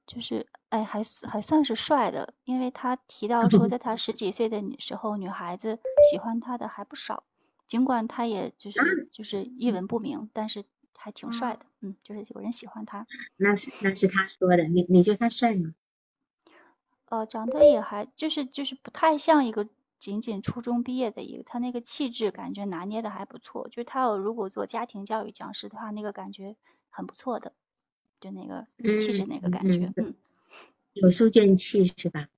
就是哎还还算是帅的，因为他提到说，在他十几岁的时候，女孩子喜欢他的还不少，尽管他也就是就是一文不名，但是。还挺帅的，嗯，就是有人喜欢他。那是那是他说的，你你觉得他帅吗？呃，长得也还就是就是不太像一个仅仅初中毕业的一个，他那个气质感觉拿捏的还不错。就是他有如果做家庭教育讲师的话，那个感觉很不错的，就那个气质那个感觉，嗯，有书卷气是吧？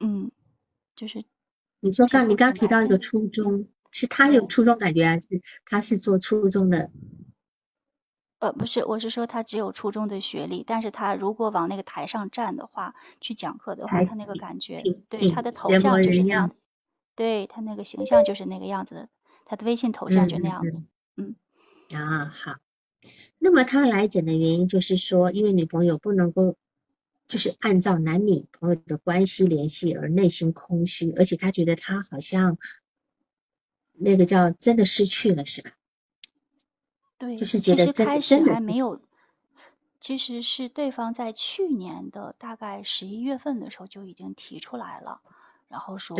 嗯，就是你说刚你刚提到一个初中，是他有初中感觉还是他是做初中的？呃，不是，我是说他只有初中的学历，但是他如果往那个台上站的话，去讲课的话，他那个感觉，对他的头像就是那样，对他那个形象就是那个样子的，他的微信头像就那样子，嗯。啊，好。那么他来诊的原因就是说，因为女朋友不能够，就是按照男女朋友的关系联系而内心空虚，而且他觉得他好像那个叫真的失去了，是吧？对，其实开始还没有，其实是对方在去年的大概十一月份的时候就已经提出来了，然后说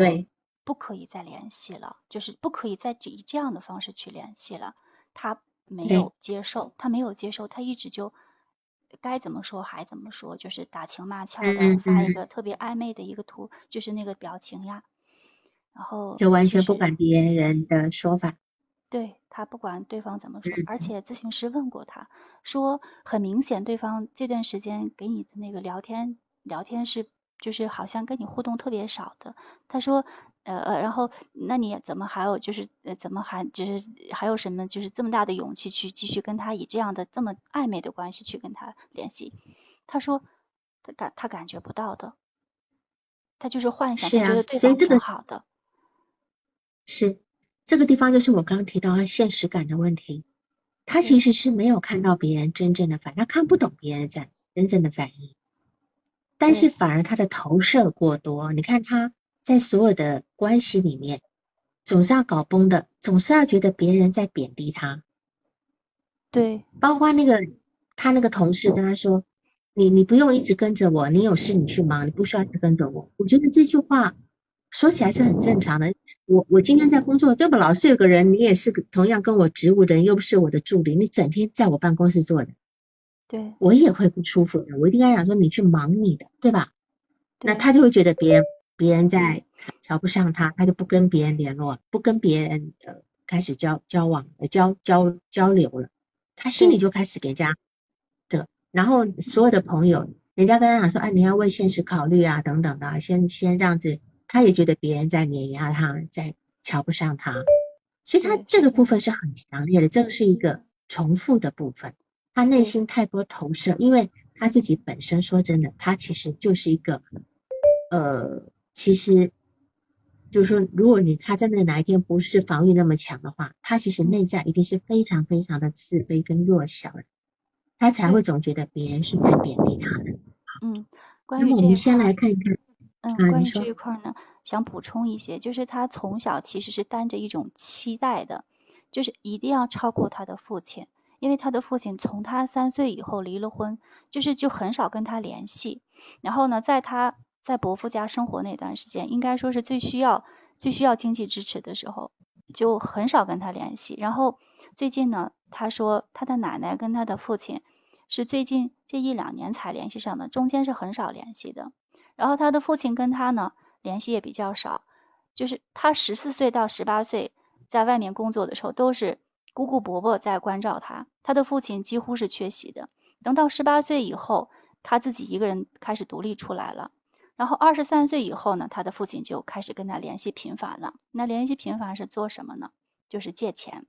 不可以再联系了，就是不可以再以这样的方式去联系了。他没有接受，他没有接受，他一直就该怎么说还怎么说，就是打情骂俏的发一个特别暧昧的一个图，就是那个表情呀，然后就完全不管别人的说法。对他不管对方怎么说，而且咨询师问过他，说很明显对方这段时间给你的那个聊天聊天是就是好像跟你互动特别少的。他说，呃呃，然后那你怎么还有就是呃怎么还就是还有什么就是这么大的勇气去继续跟他以这样的这么暧昧的关系去跟他联系？他说他感他感觉不到的，他就是幻想，他觉得对方挺好的，是。这个地方就是我刚提到他现实感的问题，他其实是没有看到别人真正的反，他看不懂别人在真正的反应，但是反而他的投射过多。你看他在所有的关系里面，总是要搞崩的，总是要觉得别人在贬低他。对，包括那个他那个同事跟他说：“你你不用一直跟着我，你有事你去忙，你不需要一直跟着我。”我觉得这句话说起来是很正常的。我我今天在工作，这不老是有个人，你也是同样跟我职务的人，又不是我的助理，你整天在我办公室坐着，对我也会不舒服的。我一定要想说，你去忙你的，对吧？那他就会觉得别人别人在瞧不上他，他就不跟别人联络，不跟别人呃开始交交往交交交流了，他心里就开始给人家的，然后所有的朋友，人家跟他讲说，哎，你要为现实考虑啊，等等的，先先这样子。他也觉得别人在碾压他，在瞧不上他，所以他这个部分是很强烈的，这个是一个重复的部分。他内心太多投射，因为他自己本身说真的，他其实就是一个，呃，其实就是说，如果你他真的哪一天不是防御那么强的话，他其实内在一定是非常非常的自卑跟弱小的，他才会总觉得别人是在贬低他的。嗯，那么我们先来看一看。嗯，关于这一块呢，想补充一些，就是他从小其实是担着一种期待的，就是一定要超过他的父亲，因为他的父亲从他三岁以后离了婚，就是就很少跟他联系。然后呢，在他在伯父家生活那段时间，应该说是最需要最需要经济支持的时候，就很少跟他联系。然后最近呢，他说他的奶奶跟他的父亲是最近这一两年才联系上的，中间是很少联系的。然后他的父亲跟他呢联系也比较少，就是他十四岁到十八岁在外面工作的时候，都是姑姑伯伯在关照他，他的父亲几乎是缺席的。等到十八岁以后，他自己一个人开始独立出来了。然后二十三岁以后呢，他的父亲就开始跟他联系频繁了。那联系频繁是做什么呢？就是借钱，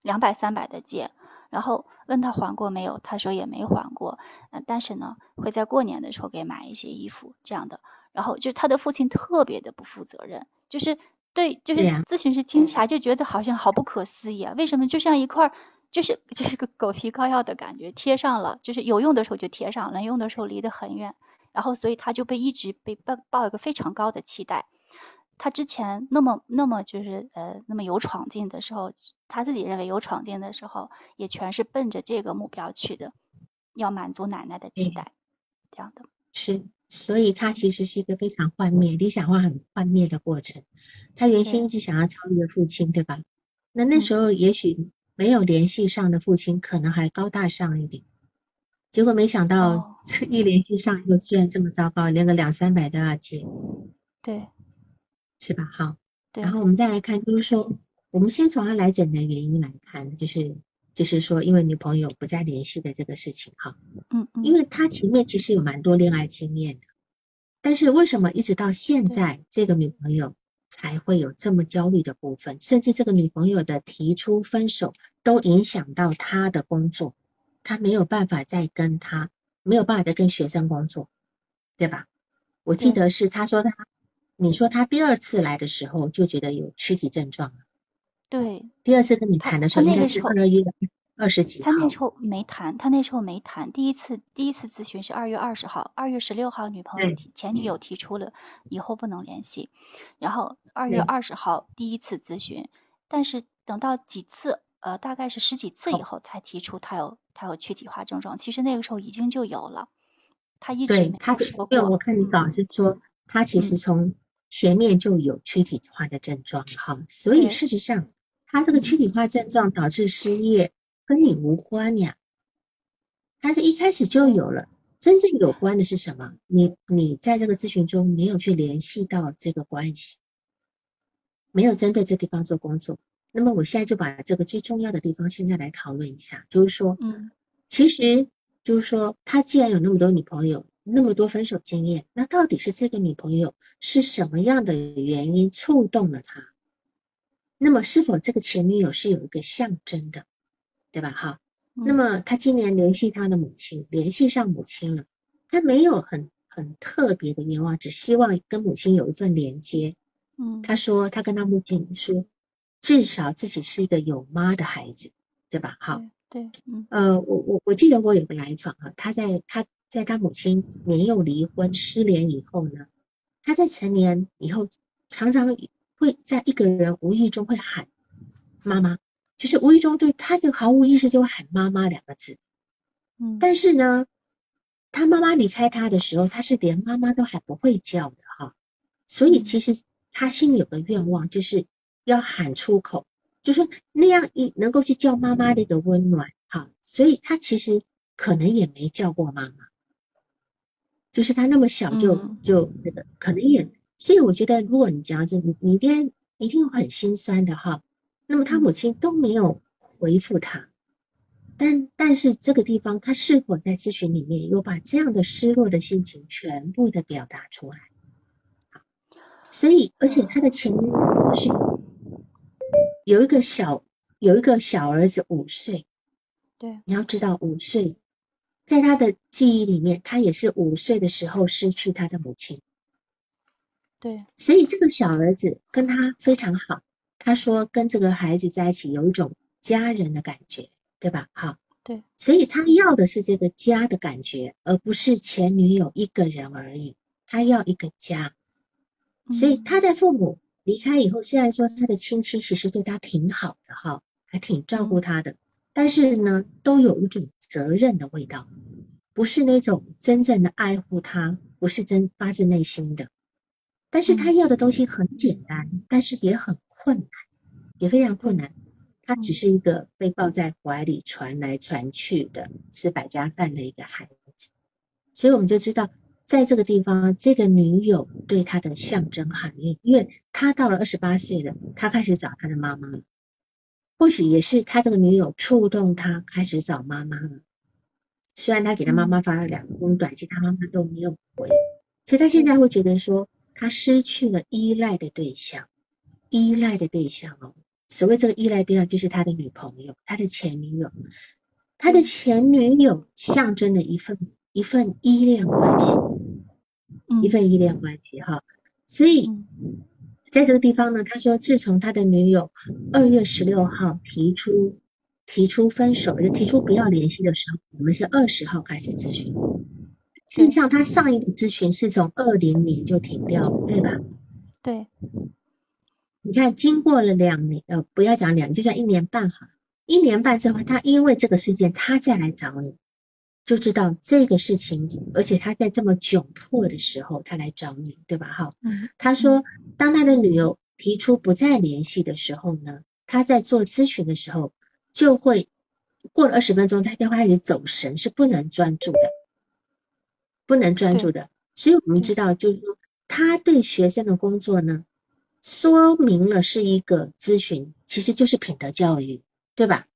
两百三百的借。然后问他还过没有，他说也没还过。呃，但是呢，会在过年的时候给买一些衣服这样的。然后就是他的父亲特别的不负责任，就是对，就是咨询师听起来就觉得好像好不可思议啊！为什么就像一块，就是就是个狗皮膏药的感觉，贴上了，就是有用的时候就贴上，能用的时候离得很远，然后所以他就被一直被抱抱一个非常高的期待。他之前那么那么就是呃那么有闯劲的时候，他自己认为有闯劲的时候，也全是奔着这个目标去的，要满足奶奶的期待，这样的。是。所以他其实是一个非常幻灭、理想化很幻灭的过程。他原先一直想要超越父亲，对吧？那那时候也许没有联系上的父亲，可能还高大上一点。结果没想到 一连续上，又居然这么糟糕，连个两三百都要接。对，是吧？好。然后我们再来看，就是说，我们先从他来诊的原因来看，就是。就是说，因为女朋友不再联系的这个事情，哈，嗯嗯，因为他前面其实有蛮多恋爱经验的，但是为什么一直到现在这个女朋友才会有这么焦虑的部分，甚至这个女朋友的提出分手都影响到他的工作，他没有办法再跟他，没有办法再跟学生工作，对吧？我记得是他说他，你说他第二次来的时候就觉得有躯体症状了。对，第二次跟你谈的时候应该是二月二十几号。他那时候没谈，他那时候没谈。第一次第一次咨询是二月二十号，二月十六号女朋友提前女友提出了以后不能联系，然后二月二十号第一次咨询，但是等到几次呃大概是十几次以后才提出他有他有躯体化症状，其实那个时候已经就有了，他一直没有说过。我看你稿是说他其实从前面就有躯体化的症状哈，所以事实上。他这个躯体化症状导致失业，跟你无关呀。他是一开始就有了，真正有关的是什么？你你在这个咨询中没有去联系到这个关系，没有针对这地方做工作。那么我现在就把这个最重要的地方现在来讨论一下，就是说，嗯，其实就是说，他既然有那么多女朋友，那么多分手经验，那到底是这个女朋友是什么样的原因触动了他？那么是否这个前女友是有一个象征的，对吧？哈，那么他今年联系他的母亲，联系上母亲了，他没有很很特别的愿望，只希望跟母亲有一份连接。嗯，他说他跟他母亲说，至少自己是一个有妈的孩子，对吧？好，对，嗯，呃，我我我记得我有个来访啊，他在他在他母亲年幼离婚失联以后呢，他在成年以后常常。会在一个人无意中会喊妈妈，就是无意中对他就毫无意识就会喊妈妈两个字。嗯，但是呢，他妈妈离开他的时候，他是连妈妈都还不会叫的哈。所以其实他心里有个愿望，就是要喊出口，就是那样一能够去叫妈妈的一个温暖哈。所以他其实可能也没叫过妈妈，就是他那么小就就那个可能也。所以我觉得，如果你这样子，你你一定一定很心酸的哈。那么他母亲都没有回复他，但但是这个地方，他是否在咨询里面有把这样的失落的心情全部的表达出来？所以而且他的前女友是有一个小有一个小儿子五岁，对，你要知道五岁，在他的记忆里面，他也是五岁的时候失去他的母亲。对，所以这个小儿子跟他非常好，他说跟这个孩子在一起有一种家人的感觉，对吧？好，对，所以他要的是这个家的感觉，而不是前女友一个人而已，他要一个家。所以他的父母离开以后，虽然说他的亲戚其实对他挺好的哈，还挺照顾他的，但是呢，都有一种责任的味道，不是那种真正的爱护他，不是真发自内心的。但是他要的东西很简单，但是也很困难，也非常困难。他只是一个被抱在怀里传来传去的吃百家饭的一个孩子，所以我们就知道，在这个地方，这个女友对他的象征含义，因为他到了二十八岁了，他开始找他的妈妈了。或许也是他这个女友触动他开始找妈妈了。虽然他给他妈妈发了两封短信，他妈妈都没有回，所以他现在会觉得说。他失去了依赖的对象，依赖的对象哦。所谓这个依赖对象，就是他的女朋友，他的前女友。他的前女友象征的一份一份依恋关系，一份依恋关系哈。所以在这个地方呢，他说自从他的女友二月十六号提出提出分手，就提出不要联系的时候，我们是二十号开始咨询。实际上，他上一个咨询是从二零年就停掉了，对吧？对。你看，经过了两年，呃，不要讲两，就算一年半哈，一年半之后，他因为这个事件，他再来找你，就知道这个事情，而且他在这么窘迫的时候，他来找你，对吧？哈，嗯。他说，当他的女友提出不再联系的时候呢，他在做咨询的时候，就会过了二十分钟，他就开始走神，是不能专注的，不能专注的。所以我们知道，就是说，他对学生的工作呢。说明了是一个咨询，其实就是品德教育，对吧？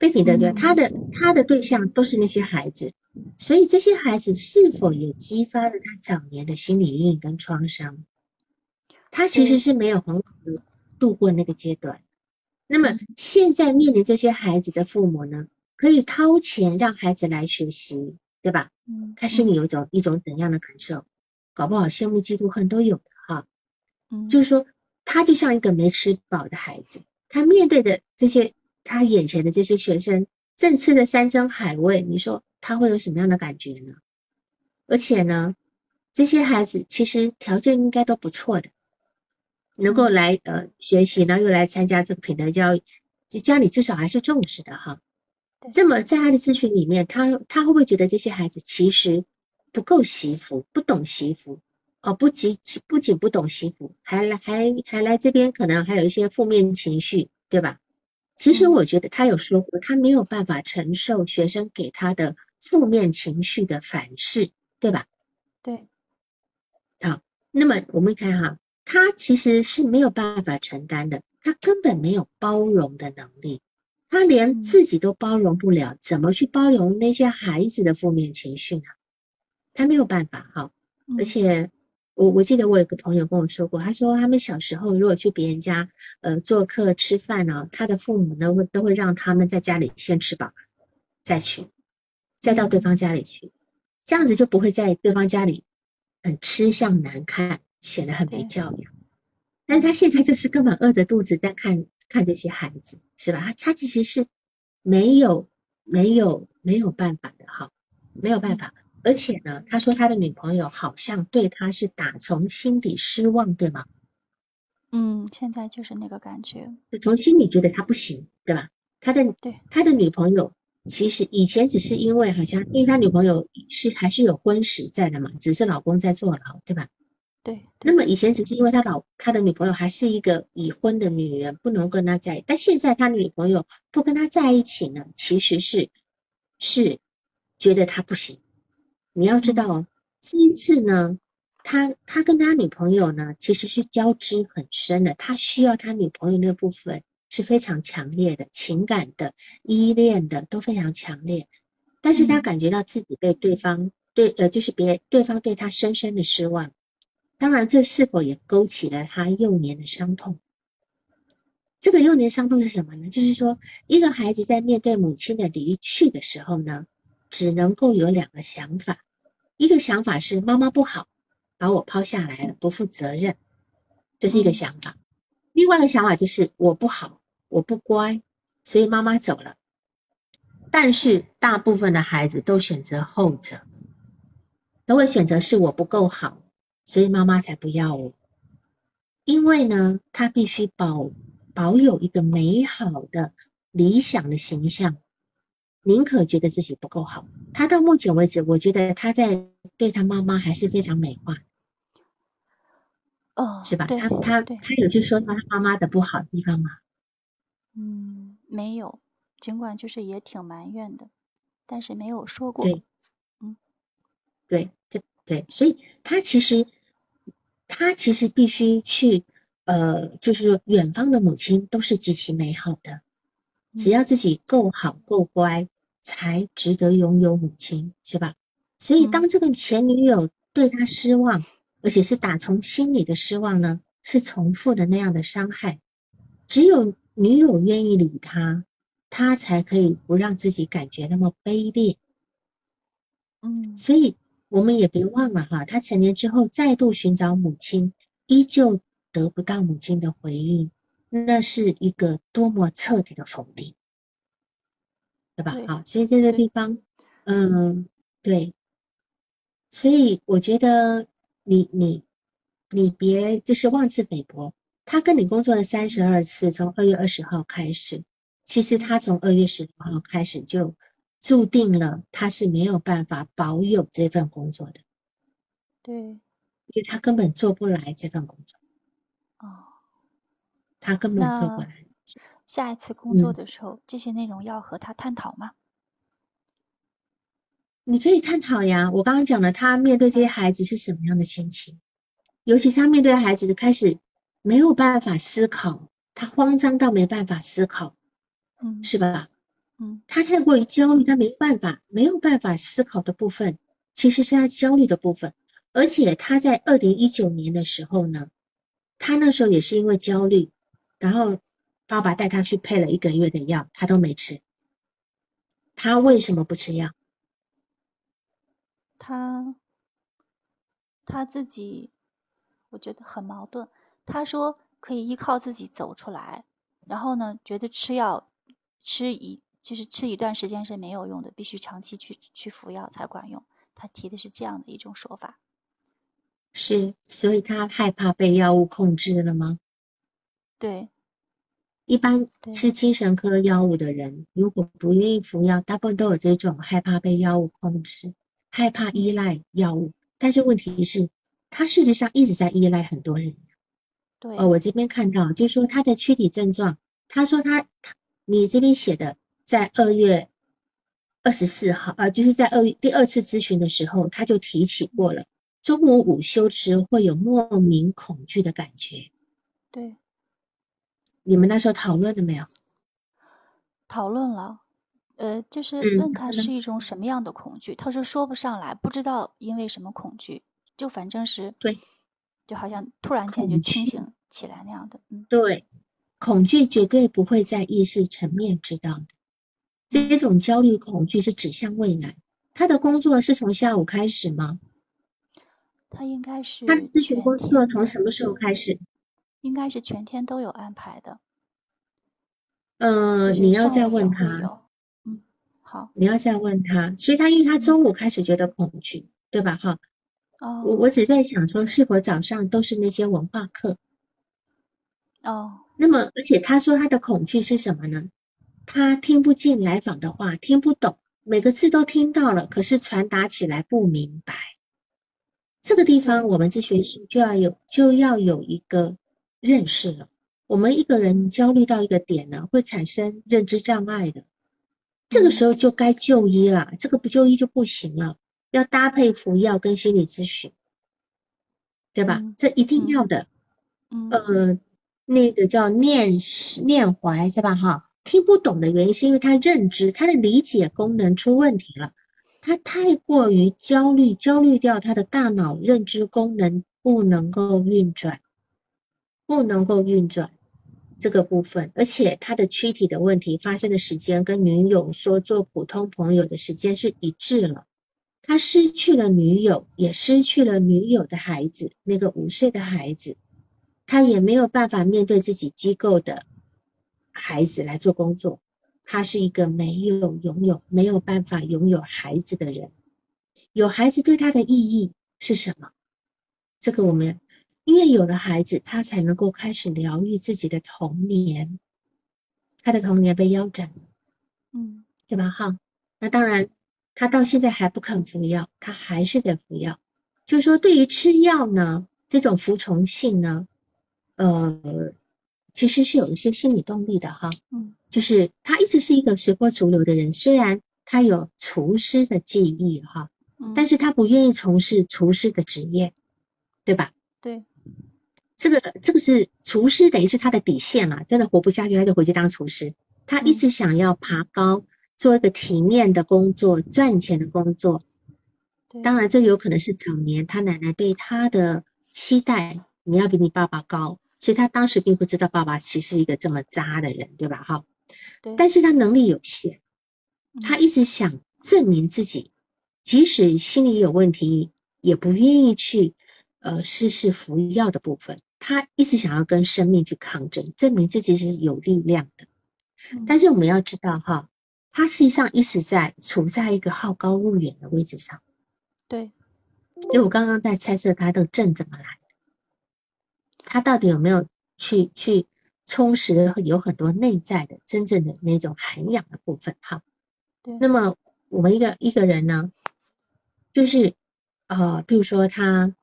被品德教育，他的他的对象都是那些孩子，所以这些孩子是否也激发了他早年的心理阴影跟创伤？他其实是没有很好的度过那个阶段。那么现在面临这些孩子的父母呢，可以掏钱让孩子来学习，对吧？嗯，他心里有一种一种怎样的感受？搞不好羡慕嫉妒恨都有的哈。嗯，就是说。他就像一个没吃饱的孩子，他面对的这些他眼前的这些学生正吃着山珍海味，你说他会有什么样的感觉呢？而且呢，这些孩子其实条件应该都不错的，能够来呃学习，然后又来参加这个品德教育，家里至少还是重视的哈。这么在他的咨询里面，他他会不会觉得这些孩子其实不够惜福，不懂惜福？哦，不仅不仅不懂惜福，还来还还来这边，可能还有一些负面情绪，对吧？其实我觉得他有说过，他没有办法承受学生给他的负面情绪的反噬，对吧？对。好，那么我们看哈，他其实是没有办法承担的，他根本没有包容的能力，他连自己都包容不了，怎么去包容那些孩子的负面情绪呢？他没有办法哈，而且。我我记得我有个朋友跟我说过，他说他们小时候如果去别人家呃做客吃饭呢，他的父母呢会都会让他们在家里先吃饱再去，再到对方家里去，这样子就不会在对方家里很吃相难看，显得很没教养。但他现在就是根本饿着肚子在看看这些孩子，是吧？他他其实是没有没有没有办法的哈，没有办法。而且呢，他说他的女朋友好像对他是打从心底失望，对吗？嗯，现在就是那个感觉，从心里觉得他不行，对吧？他的对他的女朋友其实以前只是因为好像因为他女朋友是还是有婚史在的嘛，只是老公在坐牢，对吧？对。那么以前只是因为他老他的女朋友还是一个已婚的女人，不能跟他在，但现在他女朋友不跟他在一起呢，其实是是觉得他不行。你要知道哦，这一次呢，他他跟他女朋友呢，其实是交织很深的，他需要他女朋友那部分是非常强烈的情感的依恋的都非常强烈，但是他感觉到自己被对方对呃就是别对方对他深深的失望，当然这是否也勾起了他幼年的伤痛？这个幼年伤痛是什么呢？就是说一个孩子在面对母亲的离去的时候呢？只能够有两个想法，一个想法是妈妈不好，把我抛下来了，不负责任，这是一个想法；另外一个想法就是我不好，我不乖，所以妈妈走了。但是大部分的孩子都选择后者，都会选择是我不够好，所以妈妈才不要我。因为呢，他必须保保有一个美好的理想的形象。宁可觉得自己不够好，他到目前为止，我觉得他在对他妈妈还是非常美化，哦，是吧？他他他有去说他妈妈的不好的地方吗？嗯，没有，尽管就是也挺埋怨的，但是没有说过。对，嗯，对，对对，所以他其实他其实必须去呃，就是远方的母亲都是极其美好的。只要自己够好够乖，才值得拥有母亲，是吧？所以当这个前女友对他失望，而且是打从心里的失望呢，是重复的那样的伤害。只有女友愿意理他，他才可以不让自己感觉那么卑劣。嗯，所以我们也别忘了哈，他成年之后再度寻找母亲，依旧得不到母亲的回应，那是一个多么彻底的否定，对吧？好，所以这个地方，嗯，对，所以我觉得你你你别就是妄自菲薄。他跟你工作了三十二次，从二月二十号开始，其实他从二月十五号开始就注定了他是没有办法保有这份工作的。对，因为他根本做不来这份工作。哦，他根本做不来。下一次工作的时候，这些内容要和他探讨吗？你可以探讨呀。我刚刚讲了，他面对这些孩子是什么样的心情，尤其他面对孩子开始。没有办法思考，他慌张到没办法思考，嗯，是吧？嗯，他太过于焦虑，他没办法，没有办法思考的部分，其实是他焦虑的部分。而且他在二零一九年的时候呢，他那时候也是因为焦虑，然后爸爸带他去配了一个月的药，他都没吃。他为什么不吃药？他他自己，我觉得很矛盾。他说可以依靠自己走出来，然后呢，觉得吃药吃一就是吃一段时间是没有用的，必须长期去去服药才管用。他提的是这样的一种说法。是，所以他害怕被药物控制了吗？对，一般吃精神科药物的人，如果不愿意服药，大部分都有这种害怕被药物控制，害怕依赖药物。但是问题是，他事实上一直在依赖很多人。对，哦，我这边看到，就是说他的躯体症状，他说他他你这边写的，在二月二十四号，呃，就是在二第二次咨询的时候，他就提起过了，中午午休时会有莫名恐惧的感觉。对，你们那时候讨论了没有？讨论了，呃，就是问他是一种什么样的恐惧，他说说不上来，不知道因为什么恐惧，就反正是对。就好像突然间就清醒起来那样的，嗯，对，恐惧绝对不会在意识层面知道的，这种焦虑恐惧是指向未来。他的工作是从下午开始吗？他应该是。他咨询工作从什么时候开始？应该是全天都有安排的。嗯，你要再问他。嗯，好。你要再问他，所以他因为他中午开始觉得恐惧，对吧？哈。哦，我我只在想说，是否早上都是那些文化课？哦，那么而且他说他的恐惧是什么呢？他听不进来访的话，听不懂，每个字都听到了，可是传达起来不明白。这个地方我们咨询师就要有就要有一个认识了。我们一个人焦虑到一个点呢，会产生认知障碍的，这个时候就该就医了，这个不就医就不行了。要搭配服药跟心理咨询，对吧？这一定要的。嗯。呃，那个叫念念怀是吧？哈，听不懂的原因是因为他认知他的理解功能出问题了，他太过于焦虑，焦虑掉他的大脑认知功能不能够运转，不能够运转这个部分，而且他的躯体的问题发生的时间跟女友说做普通朋友的时间是一致了。他失去了女友，也失去了女友的孩子，那个五岁的孩子，他也没有办法面对自己机构的孩子来做工作。他是一个没有拥有、没有办法拥有孩子的人。有孩子对他的意义是什么？这个我们因为有了孩子，他才能够开始疗愈自己的童年。他的童年被腰斩，嗯，对吧？哈，那当然。他到现在还不肯服药，他还是得服药。就是说，对于吃药呢，这种服从性呢，呃，其实是有一些心理动力的哈。嗯。就是他一直是一个随波逐流的人，虽然他有厨师的技艺哈，但是他不愿意从事厨师的职业，对吧？对。这个这个是厨师，等于是他的底线了，真的活不下去，他就回去当厨师。他一直想要爬高。做一个体面的工作，赚钱的工作。当然，这有可能是早年他奶奶对他的期待，你要比你爸爸高，所以他当时并不知道爸爸其实是一个这么渣的人，对吧？哈。但是他能力有限，他一直想证明自己，即使心里有问题，也不愿意去呃试试服药的部分。他一直想要跟生命去抗争，证明自己是有力量的。但是我们要知道哈，他实际上一直在处在一个好高骛远的位置上。对，因为我刚刚在猜测他的正怎么来的，他到底有没有去去充实有很多内在的真正的那种涵养的部分哈。对，那么我们一个一个人呢，就是呃，比如说他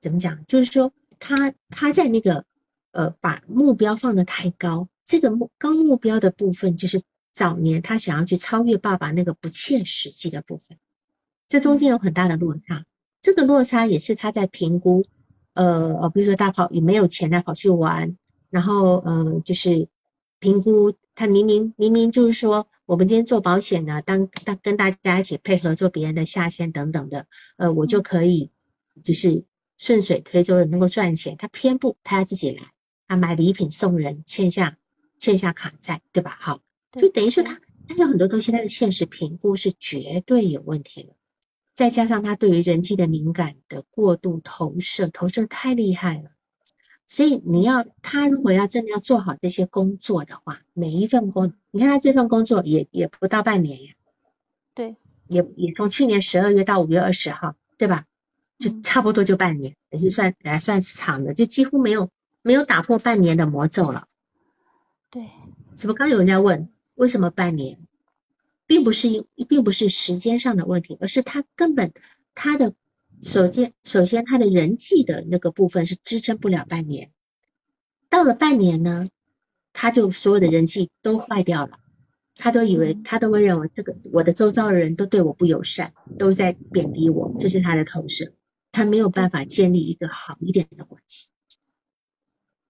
怎么讲，就是说他他在那个呃把目标放得太高。这个目高目标的部分，就是早年他想要去超越爸爸那个不切实际的部分，这中间有很大的落差。这个落差也是他在评估，呃呃，比如说大跑也没有钱，来跑去玩，然后呃就是评估他明明明明就是说，我们今天做保险呢，当当跟大家一起配合做别人的下线等等的，呃，我就可以就是顺水推舟的能够赚钱，他偏不，他要自己来，他买礼品送人，欠下。欠下卡债，对吧？好，就等于说他他有很多东西，他的现实评估是绝对有问题的。再加上他对于人际的敏感的过度投射，投射太厉害了。所以你要他如果要真的要做好这些工作的话，每一份工，你看他这份工作也也不到半年呀。对，也也从去年十二月到五月二十号，对吧？就差不多就半年，也是算来算是长的，就几乎没有没有打破半年的魔咒了。对，怎么刚有人在问为什么半年，并不是因并不是时间上的问题，而是他根本他的首先首先他的人际的那个部分是支撑不了半年，到了半年呢，他就所有的人际都坏掉了，他都以为他都会认为这个我的周遭的人都对我不友善，都在贬低我，这是他的投射，他没有办法建立一个好一点的关系。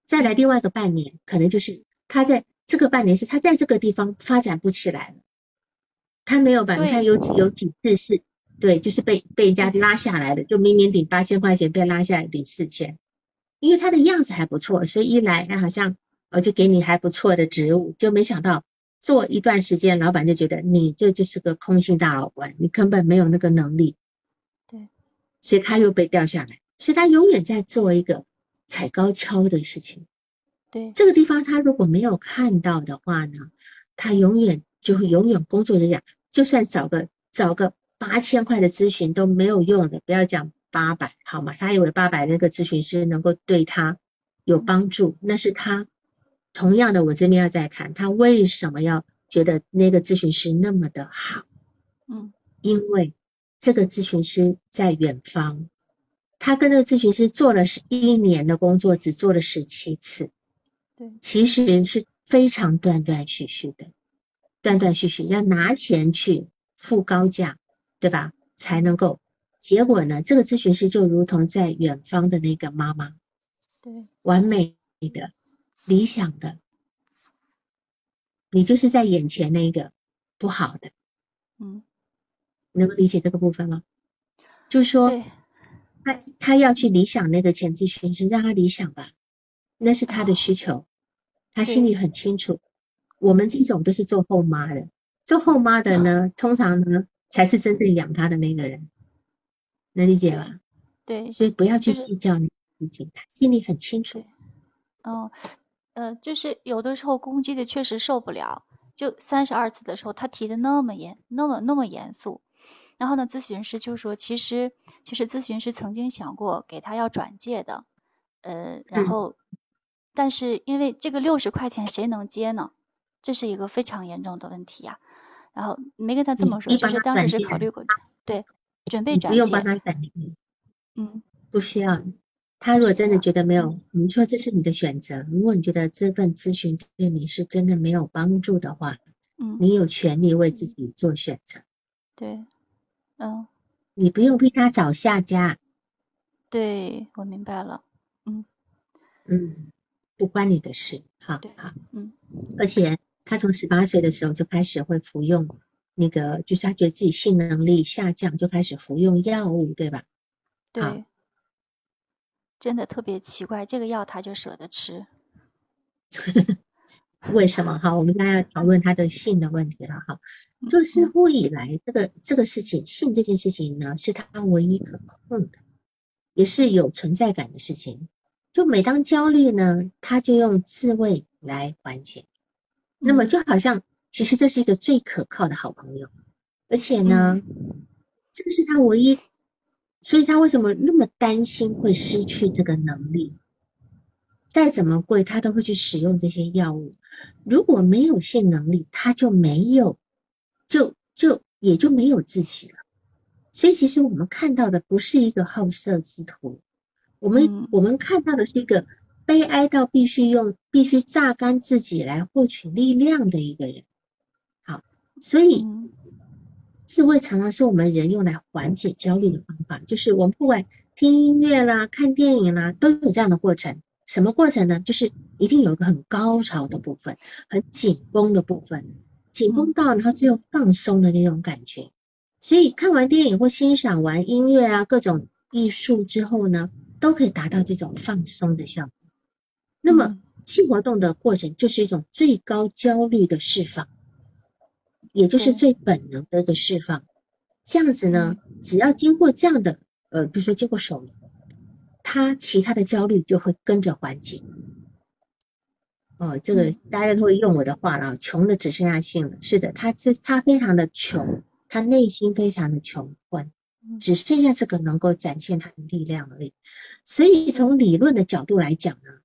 再来另外一个半年，可能就是。他在这个半年是他在这个地方发展不起来了，他没有把你看有几有几次是，对，就是被被人家拉下来的，就明明领八千块钱被拉下来领四千，因为他的样子还不错，所以一来哎好像我就给你还不错的职务，就没想到做一段时间，老板就觉得你这就是个空心大老官，你根本没有那个能力，对，所以他又被调下来，所以他永远在做一个踩高跷的事情。对这个地方，他如果没有看到的话呢，他永远就会永远工作就讲，就算找个找个八千块的咨询都没有用的，不要讲八百，好吗？他以为八百那个咨询师能够对他有帮助，那是他同样的，我这边要再谈，他为什么要觉得那个咨询师那么的好？嗯，因为这个咨询师在远方，他跟那个咨询师做了十一年的工作，只做了十七次。对，其实是非常断断续续的，断断续续要拿钱去付高价，对吧？才能够。结果呢，这个咨询师就如同在远方的那个妈妈，对，完美的、理想的，你就是在眼前那个不好的，嗯，能够理解这个部分吗？就是说，他他要去理想那个前咨询师，让他理想吧。那是他的需求，他心里很清楚。我们这种都是做后妈的，做后妈的呢，通常呢才是真正养他的那个人，能理解吧？对，所以不要去计较那事情，他心里很清楚。哦，呃，就是有的时候攻击的确实受不了，就三十二次的时候，他提的那么严，那么那么严肃。然后呢，咨询师就说，其实其实咨询师曾经想过给他要转介的，呃，然后。但是因为这个六十块钱谁能接呢？这是一个非常严重的问题呀。然后没跟他这么说，就是当时是考虑过，对，准备转不用帮他转嗯，不需要。他如果真的觉得没有，你说这是你的选择。如果你觉得这份咨询对你是真的没有帮助的话，嗯，你有权利为自己做选择。对，嗯，你不用为他找下家。对，我明白了。嗯嗯。不关你的事，好好，嗯，而且他从十八岁的时候就开始会服用那个，就是他觉得自己性能力下降，就开始服用药物，对吧？对，真的特别奇怪，这个药他就舍得吃，为什么？哈，我们现在要讨论他的性的问题了，哈，就似乎以来这个这个事情，性这件事情呢，是他唯一可控的，也是有存在感的事情。就每当焦虑呢，他就用自慰来缓解。那么就好像，其实这是一个最可靠的好朋友，而且呢，这是他唯一，所以他为什么那么担心会失去这个能力？再怎么贵，他都会去使用这些药物。如果没有性能力，他就没有，就就也就没有自己了。所以其实我们看到的不是一个好色之徒。我们我们看到的是一个悲哀到必须用必须榨干自己来获取力量的一个人。好，所以自慰常常是我们人用来缓解焦虑的方法。就是我们不管听音乐啦、看电影啦，都有这样的过程。什么过程呢？就是一定有一个很高潮的部分，很紧绷的部分，紧绷到然后最后放松的那种感觉。所以看完电影或欣赏完音乐啊各种艺术之后呢？都可以达到这种放松的效果。那么性活动的过程就是一种最高焦虑的释放，也就是最本能的一个释放。这样子呢，只要经过这样的呃，比如说经过手，他其他的焦虑就会跟着缓解。哦，这个大家都会用我的话了，穷的只剩下性了。是的，他是他非常的穷，他内心非常的穷困。只剩下这个能够展现他的力量而已。所以从理论的角度来讲呢，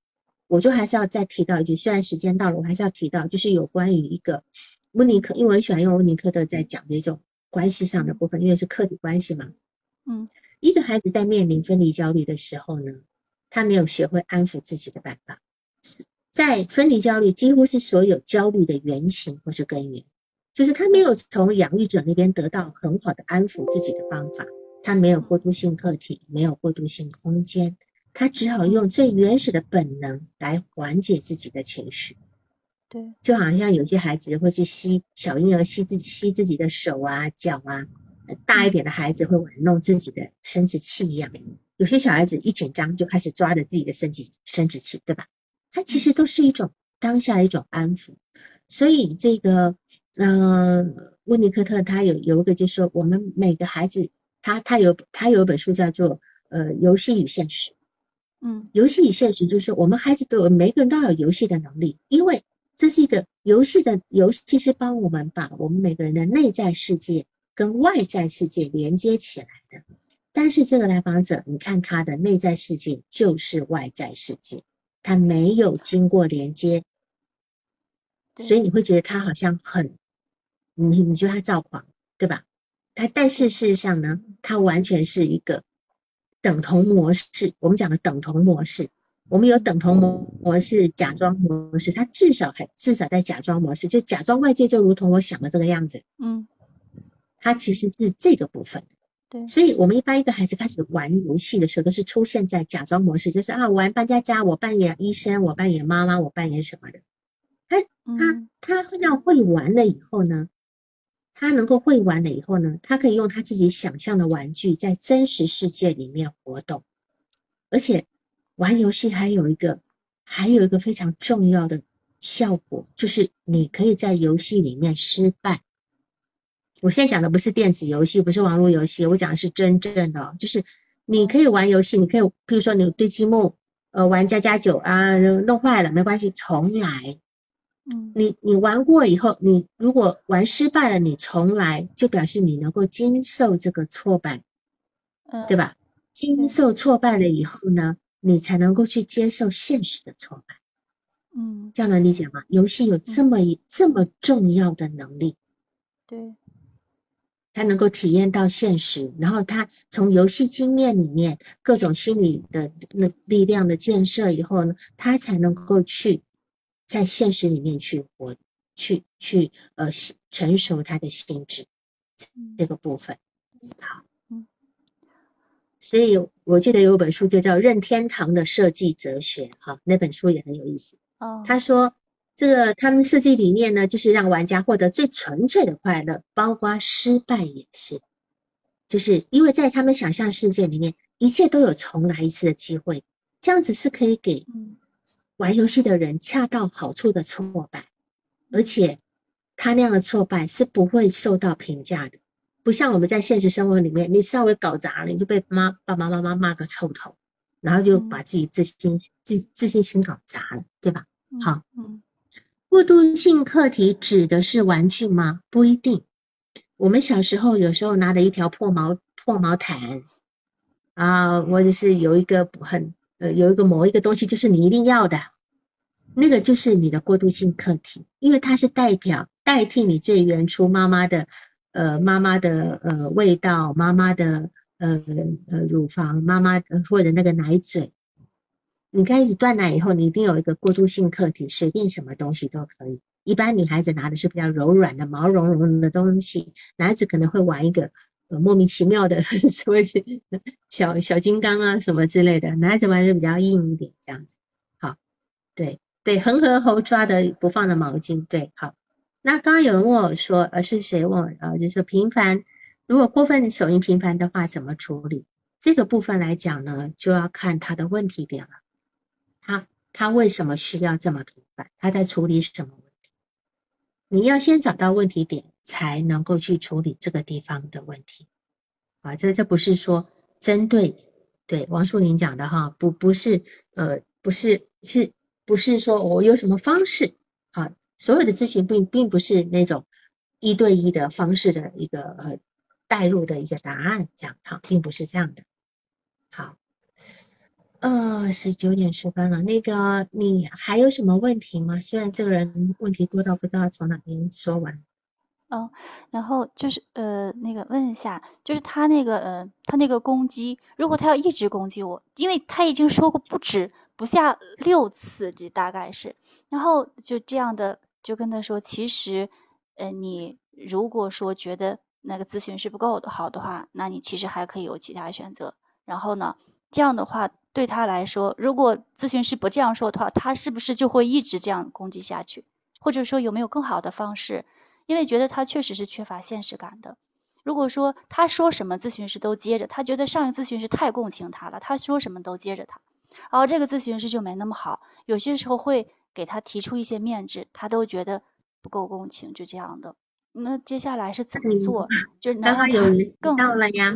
我就还是要再提到一句，虽然时间到了，我还是要提到，就是有关于一个温尼科，因为我很喜欢用温尼科特在讲的一种关系上的部分，因为是客体关系嘛。嗯，一个孩子在面临分离焦虑的时候呢，他没有学会安抚自己的办法，在分离焦虑几乎是所有焦虑的原型或是根源。就是他没有从养育者那边得到很好的安抚自己的方法，他没有过渡性客体，没有过渡性空间，他只好用最原始的本能来缓解自己的情绪。对，就好像有些孩子会去吸小婴儿吸自己吸自己的手啊脚啊，大一点的孩子会玩弄自己的生殖器一样，有些小孩子一紧张就开始抓着自己的生殖生殖器，对吧？它其实都是一种当下的一种安抚，所以这个。嗯，温尼科特他有有一个，就是说我们每个孩子，他他有他有一本书叫做呃游戏与现实，嗯，游戏与现实就是我们孩子都有每个人都有游戏的能力，因为这是一个游戏的游戏是帮我们把我们每个人的内在世界跟外在世界连接起来的，但是这个来访者，你看他的内在世界就是外在世界，他没有经过连接，所以你会觉得他好像很。你你觉得他躁狂，对吧？他但是事实上呢，他完全是一个等同模式。我们讲的等同模式，我们有等同模模式、假装模式，他至少还至少在假装模式，就假装外界就如同我想的这个样子。嗯，他其实是这个部分。对，所以我们一般一个孩子开始玩游戏的时候，都是出现在假装模式，就是啊，玩扮家家，我扮演医生，我扮演妈妈，我扮演什么的。他他他要会玩了以后呢？他能够会玩了以后呢，他可以用他自己想象的玩具在真实世界里面活动，而且玩游戏还有一个还有一个非常重要的效果，就是你可以在游戏里面失败。我现在讲的不是电子游戏，不是网络游戏，我讲的是真正的，就是你可以玩游戏，你可以，比如说你堆积木，呃，玩家家酒啊，弄坏了没关系，重来。嗯，你你玩过以后，你如果玩失败了，你重来就表示你能够经受这个挫败，嗯，对吧？经受挫败了以后呢，你才能够去接受现实的挫败。嗯，这样能理解吗？游戏有这么一这么重要的能力，对，他能够体验到现实，然后他从游戏经验里面各种心理的那力量的建设以后呢，他才能够去。在现实里面去活，去去呃成熟他的心智这个部分，好，嗯，所以我记得有本书就叫《任天堂的设计哲学》，哈，那本书也很有意思。哦，他说这个他们设计理念呢，就是让玩家获得最纯粹的快乐，包括失败也是，就是因为在他们想象世界里面，一切都有重来一次的机会，这样子是可以给。玩游戏的人恰到好处的挫败，而且他那样的挫败是不会受到评价的，不像我们在现实生活里面，你稍微搞砸了，你就被妈爸爸妈妈骂个臭头，然后就把自己自信自自信心搞砸了，对吧？好，嗯，过渡性课题指的是玩具吗？不一定。我们小时候有时候拿着一条破毛破毛毯啊，或者是有一个很呃有一个某一个东西，就是你一定要的，那个就是你的过渡性课题，因为它是代表代替你最原初妈妈的呃妈妈的呃味道，妈妈的呃呃乳房，妈妈或者那个奶嘴。你开始断奶以后，你一定有一个过渡性课题，随便什么东西都可以。一般女孩子拿的是比较柔软的、毛茸茸的东西，男孩子可能会玩一个呃莫名其妙的 什么小小金刚啊什么之类的，男孩子玩的比较硬一点这样子。好，对对，恒河猴抓的不放的毛巾，对，好。那刚刚有人问我说，呃是谁问我？呃就是频繁，如果过分的手淫频繁的话，怎么处理？这个部分来讲呢，就要看他的问题点了。他为什么需要这么频繁？他在处理什么问题？你要先找到问题点，才能够去处理这个地方的问题。啊，这这不是说针对对王树林讲的哈，不不是呃不是是不是说我有什么方式？啊，所有的咨询并并不是那种一对一的方式的一个呃带入的一个答案，这样哈，并不是这样的。好。呃，十九点十分了。那个，你还有什么问题吗？虽然这个人问题多到不知道从哪边说完。哦，然后就是呃，那个问一下，就是他那个呃，他那个攻击，如果他要一直攻击我，因为他已经说过不止不下六次，这大概是，然后就这样的就跟他说，其实呃，你如果说觉得那个咨询是不够的好的话，那你其实还可以有其他选择。然后呢，这样的话。对他来说，如果咨询师不这样说的话，他是不是就会一直这样攻击下去？或者说有没有更好的方式？因为觉得他确实是缺乏现实感的。如果说他说什么咨询师都接着，他觉得上一咨询师太共情他了，他说什么都接着他，然后这个咨询师就没那么好，有些时候会给他提出一些面质，他都觉得不够共情，就这样的。那接下来是怎么做？就是能让他更到了呀。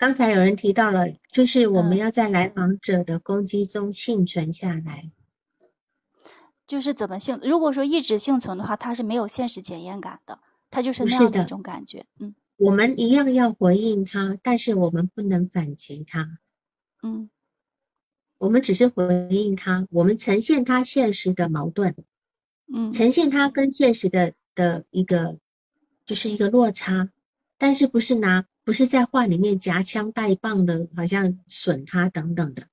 刚才有人提到了，就是我们要在来访者的攻击中幸存下来。就是怎么幸？如果说一直幸存的话，他是没有现实检验感的，他就是那样的一种感觉。嗯，我们一样要回应他，但是我们不能反击他。嗯，我们只是回应他，我们呈现他现实的矛盾。嗯，呈现他跟现实的的一个就是一个落差，但是不是拿。不是在话里面夹枪带棒的，好像损他等等的。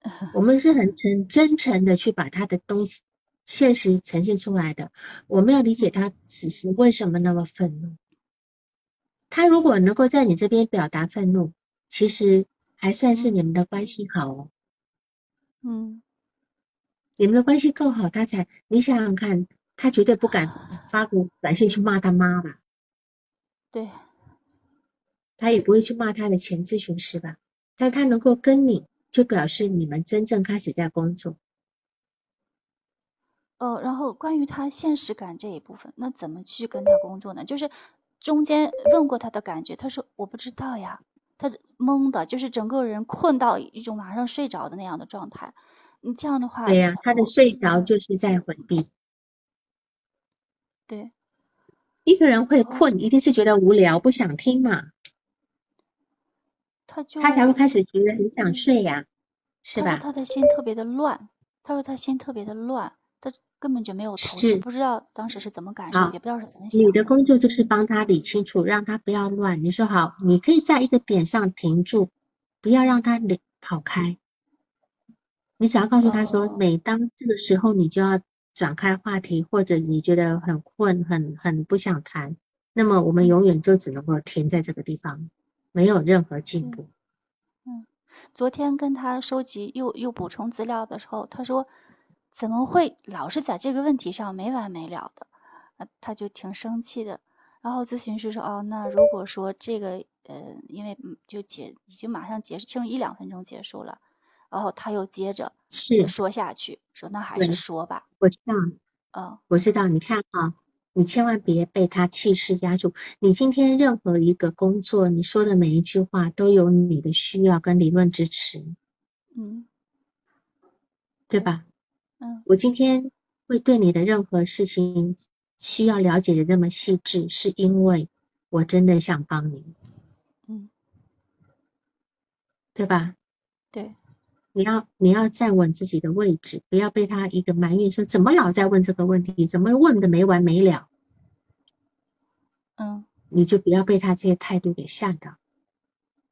我们是很诚真诚的去把他的东西现实呈现出来的。我们要理解他此时为什么那么愤怒。他如果能够在你这边表达愤怒，其实还算是你们的关系好哦。嗯，你们的关系够好，他才你想想看，他绝对不敢发个短信去骂他妈吧？对。他也不会去骂他的前咨询师吧？但他能够跟你，就表示你们真正开始在工作。哦，然后关于他现实感这一部分，那怎么去跟他工作呢？就是中间问过他的感觉，他说我不知道呀，他懵的，就是整个人困到一种马上睡着的那样的状态。你这样的话，对呀，他的睡着就是在回避。对，一个人会困，一定是觉得无聊，不想听嘛。他就他才会开始觉得很想睡呀，是吧？他的心特别的乱，他说他心特别的乱，他根本就没有头绪，不知道当时是怎么感受，也不知道是怎么想。你的工作就是帮他理清楚，让他不要乱。你说好，你可以在一个点上停住，不要让他跑跑开。你只要告诉他说，每当这个时候，你就要转开话题，或者你觉得很困、很很不想谈，那么我们永远就只能够停在这个地方。没有任何进步。嗯，昨天跟他收集又又补充资料的时候，他说怎么会老是在这个问题上没完没了的？啊，他就挺生气的。然后咨询师说：“哦，那如果说这个，呃，因为就结已经马上结束，剩一两分钟结束了。”然后他又接着说下去，说：“那还是说吧。”我知道，嗯，我知道。你看啊。你千万别被他气势压住。你今天任何一个工作，你说的每一句话都有你的需要跟理论支持。嗯，对吧？嗯，我今天会对你的任何事情需要了解的那么细致，是因为我真的想帮你。嗯，对吧？对。你要你要站稳自己的位置，不要被他一个埋怨说怎么老在问这个问题，怎么问的没完没了。嗯，你就不要被他这些态度给吓到。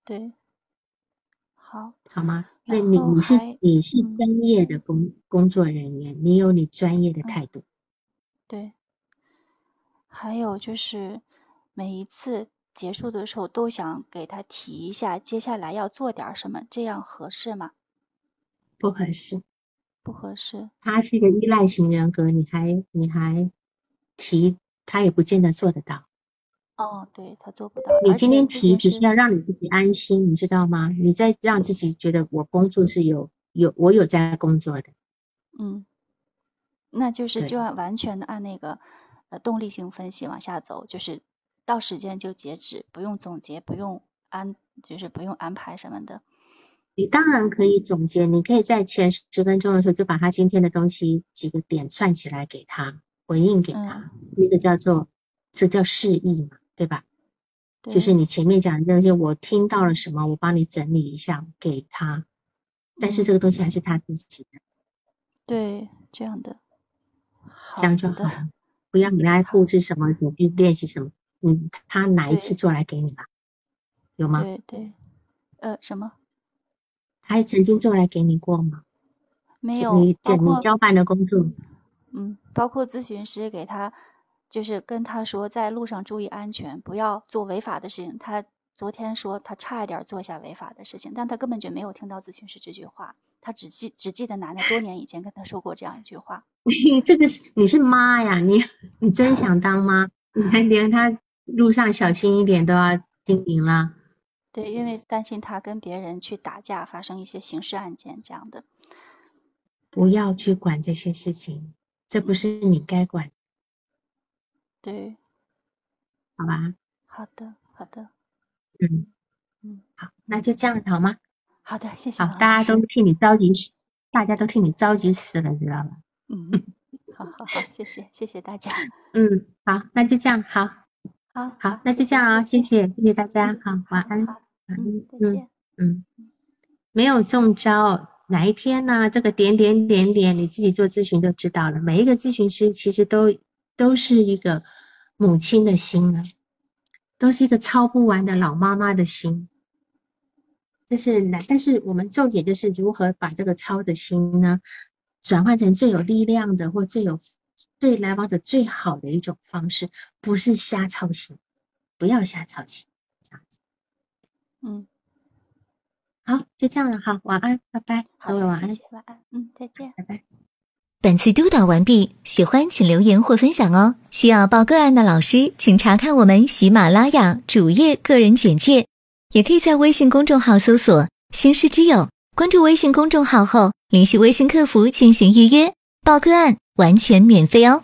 对，好，好吗？那你你是你是专业的工工作人员，你有你专业的态度。对。还有就是每一次结束的时候，都想给他提一下接下来要做点什么，这样合适吗？不合适，不合适。他是一个依赖型人格，你还你还提，他也不见得做得到。哦，对他做不到。你今天提只是要让你自己安心，你知道吗？你在让自己觉得我工作是有有我有在工作的。嗯，那就是就要完全的按那个呃动力性分析往下走，就是到时间就截止，不用总结，不用安，就是不用安排什么的。你当然可以总结，你可以在前十分钟的时候就把他今天的东西几个点串起来给他回应给他，那个叫做这叫示意嘛，对吧？就是你前面讲的那些，我听到了什么，我帮你整理一下给他，但是这个东西还是他自己的。对，这样的，这样就好，不要你来布置什么，你去练习什么，你他哪一次做来给你了？有吗？对对，呃，什么？还曾经做来给你过吗？没有，你你交办的工作，嗯，包括咨询师给他，就是跟他说在路上注意安全，不要做违法的事情。他昨天说他差一点做下违法的事情，但他根本就没有听到咨询师这句话，他只记只记得奶奶多年以前跟他说过这样一句话。你这个是你是妈呀，你你真想当妈？你还连他路上小心一点都要叮咛了。对，因为担心他跟别人去打架，发生一些刑事案件这样的。不要去管这些事情，这不是你该管。对，好吧。好的，好的。嗯嗯，好，那就这样好吗？好的，谢谢。好，大家都替你着急，大家都替你着急死了，知道吧？嗯，好好好，谢谢，谢谢大家。嗯，好，那就这样，好。好好，那就这样啊，谢谢谢谢大家，好晚安，嗯，再见，嗯，没有中招，哪一天呢？这个点点点点，你自己做咨询就知道了。每一个咨询师其实都都是一个母亲的心啊，都是一个操不完的老妈妈的心。这是难，但是我们重点就是如何把这个操的心呢，转换成最有力量的或最有。对来访者最好的一种方式，不是瞎操心，不要瞎操心，这样子。嗯，好，就这样了哈，晚安，拜拜，各位晚安，晚安，嗯，再见，拜拜。本次督导完毕，喜欢请留言或分享哦。需要报个案的老师，请查看我们喜马拉雅主页个人简介，也可以在微信公众号搜索“星师之友”，关注微信公众号后，联系微信客服进行预约报个案。完全免费哦。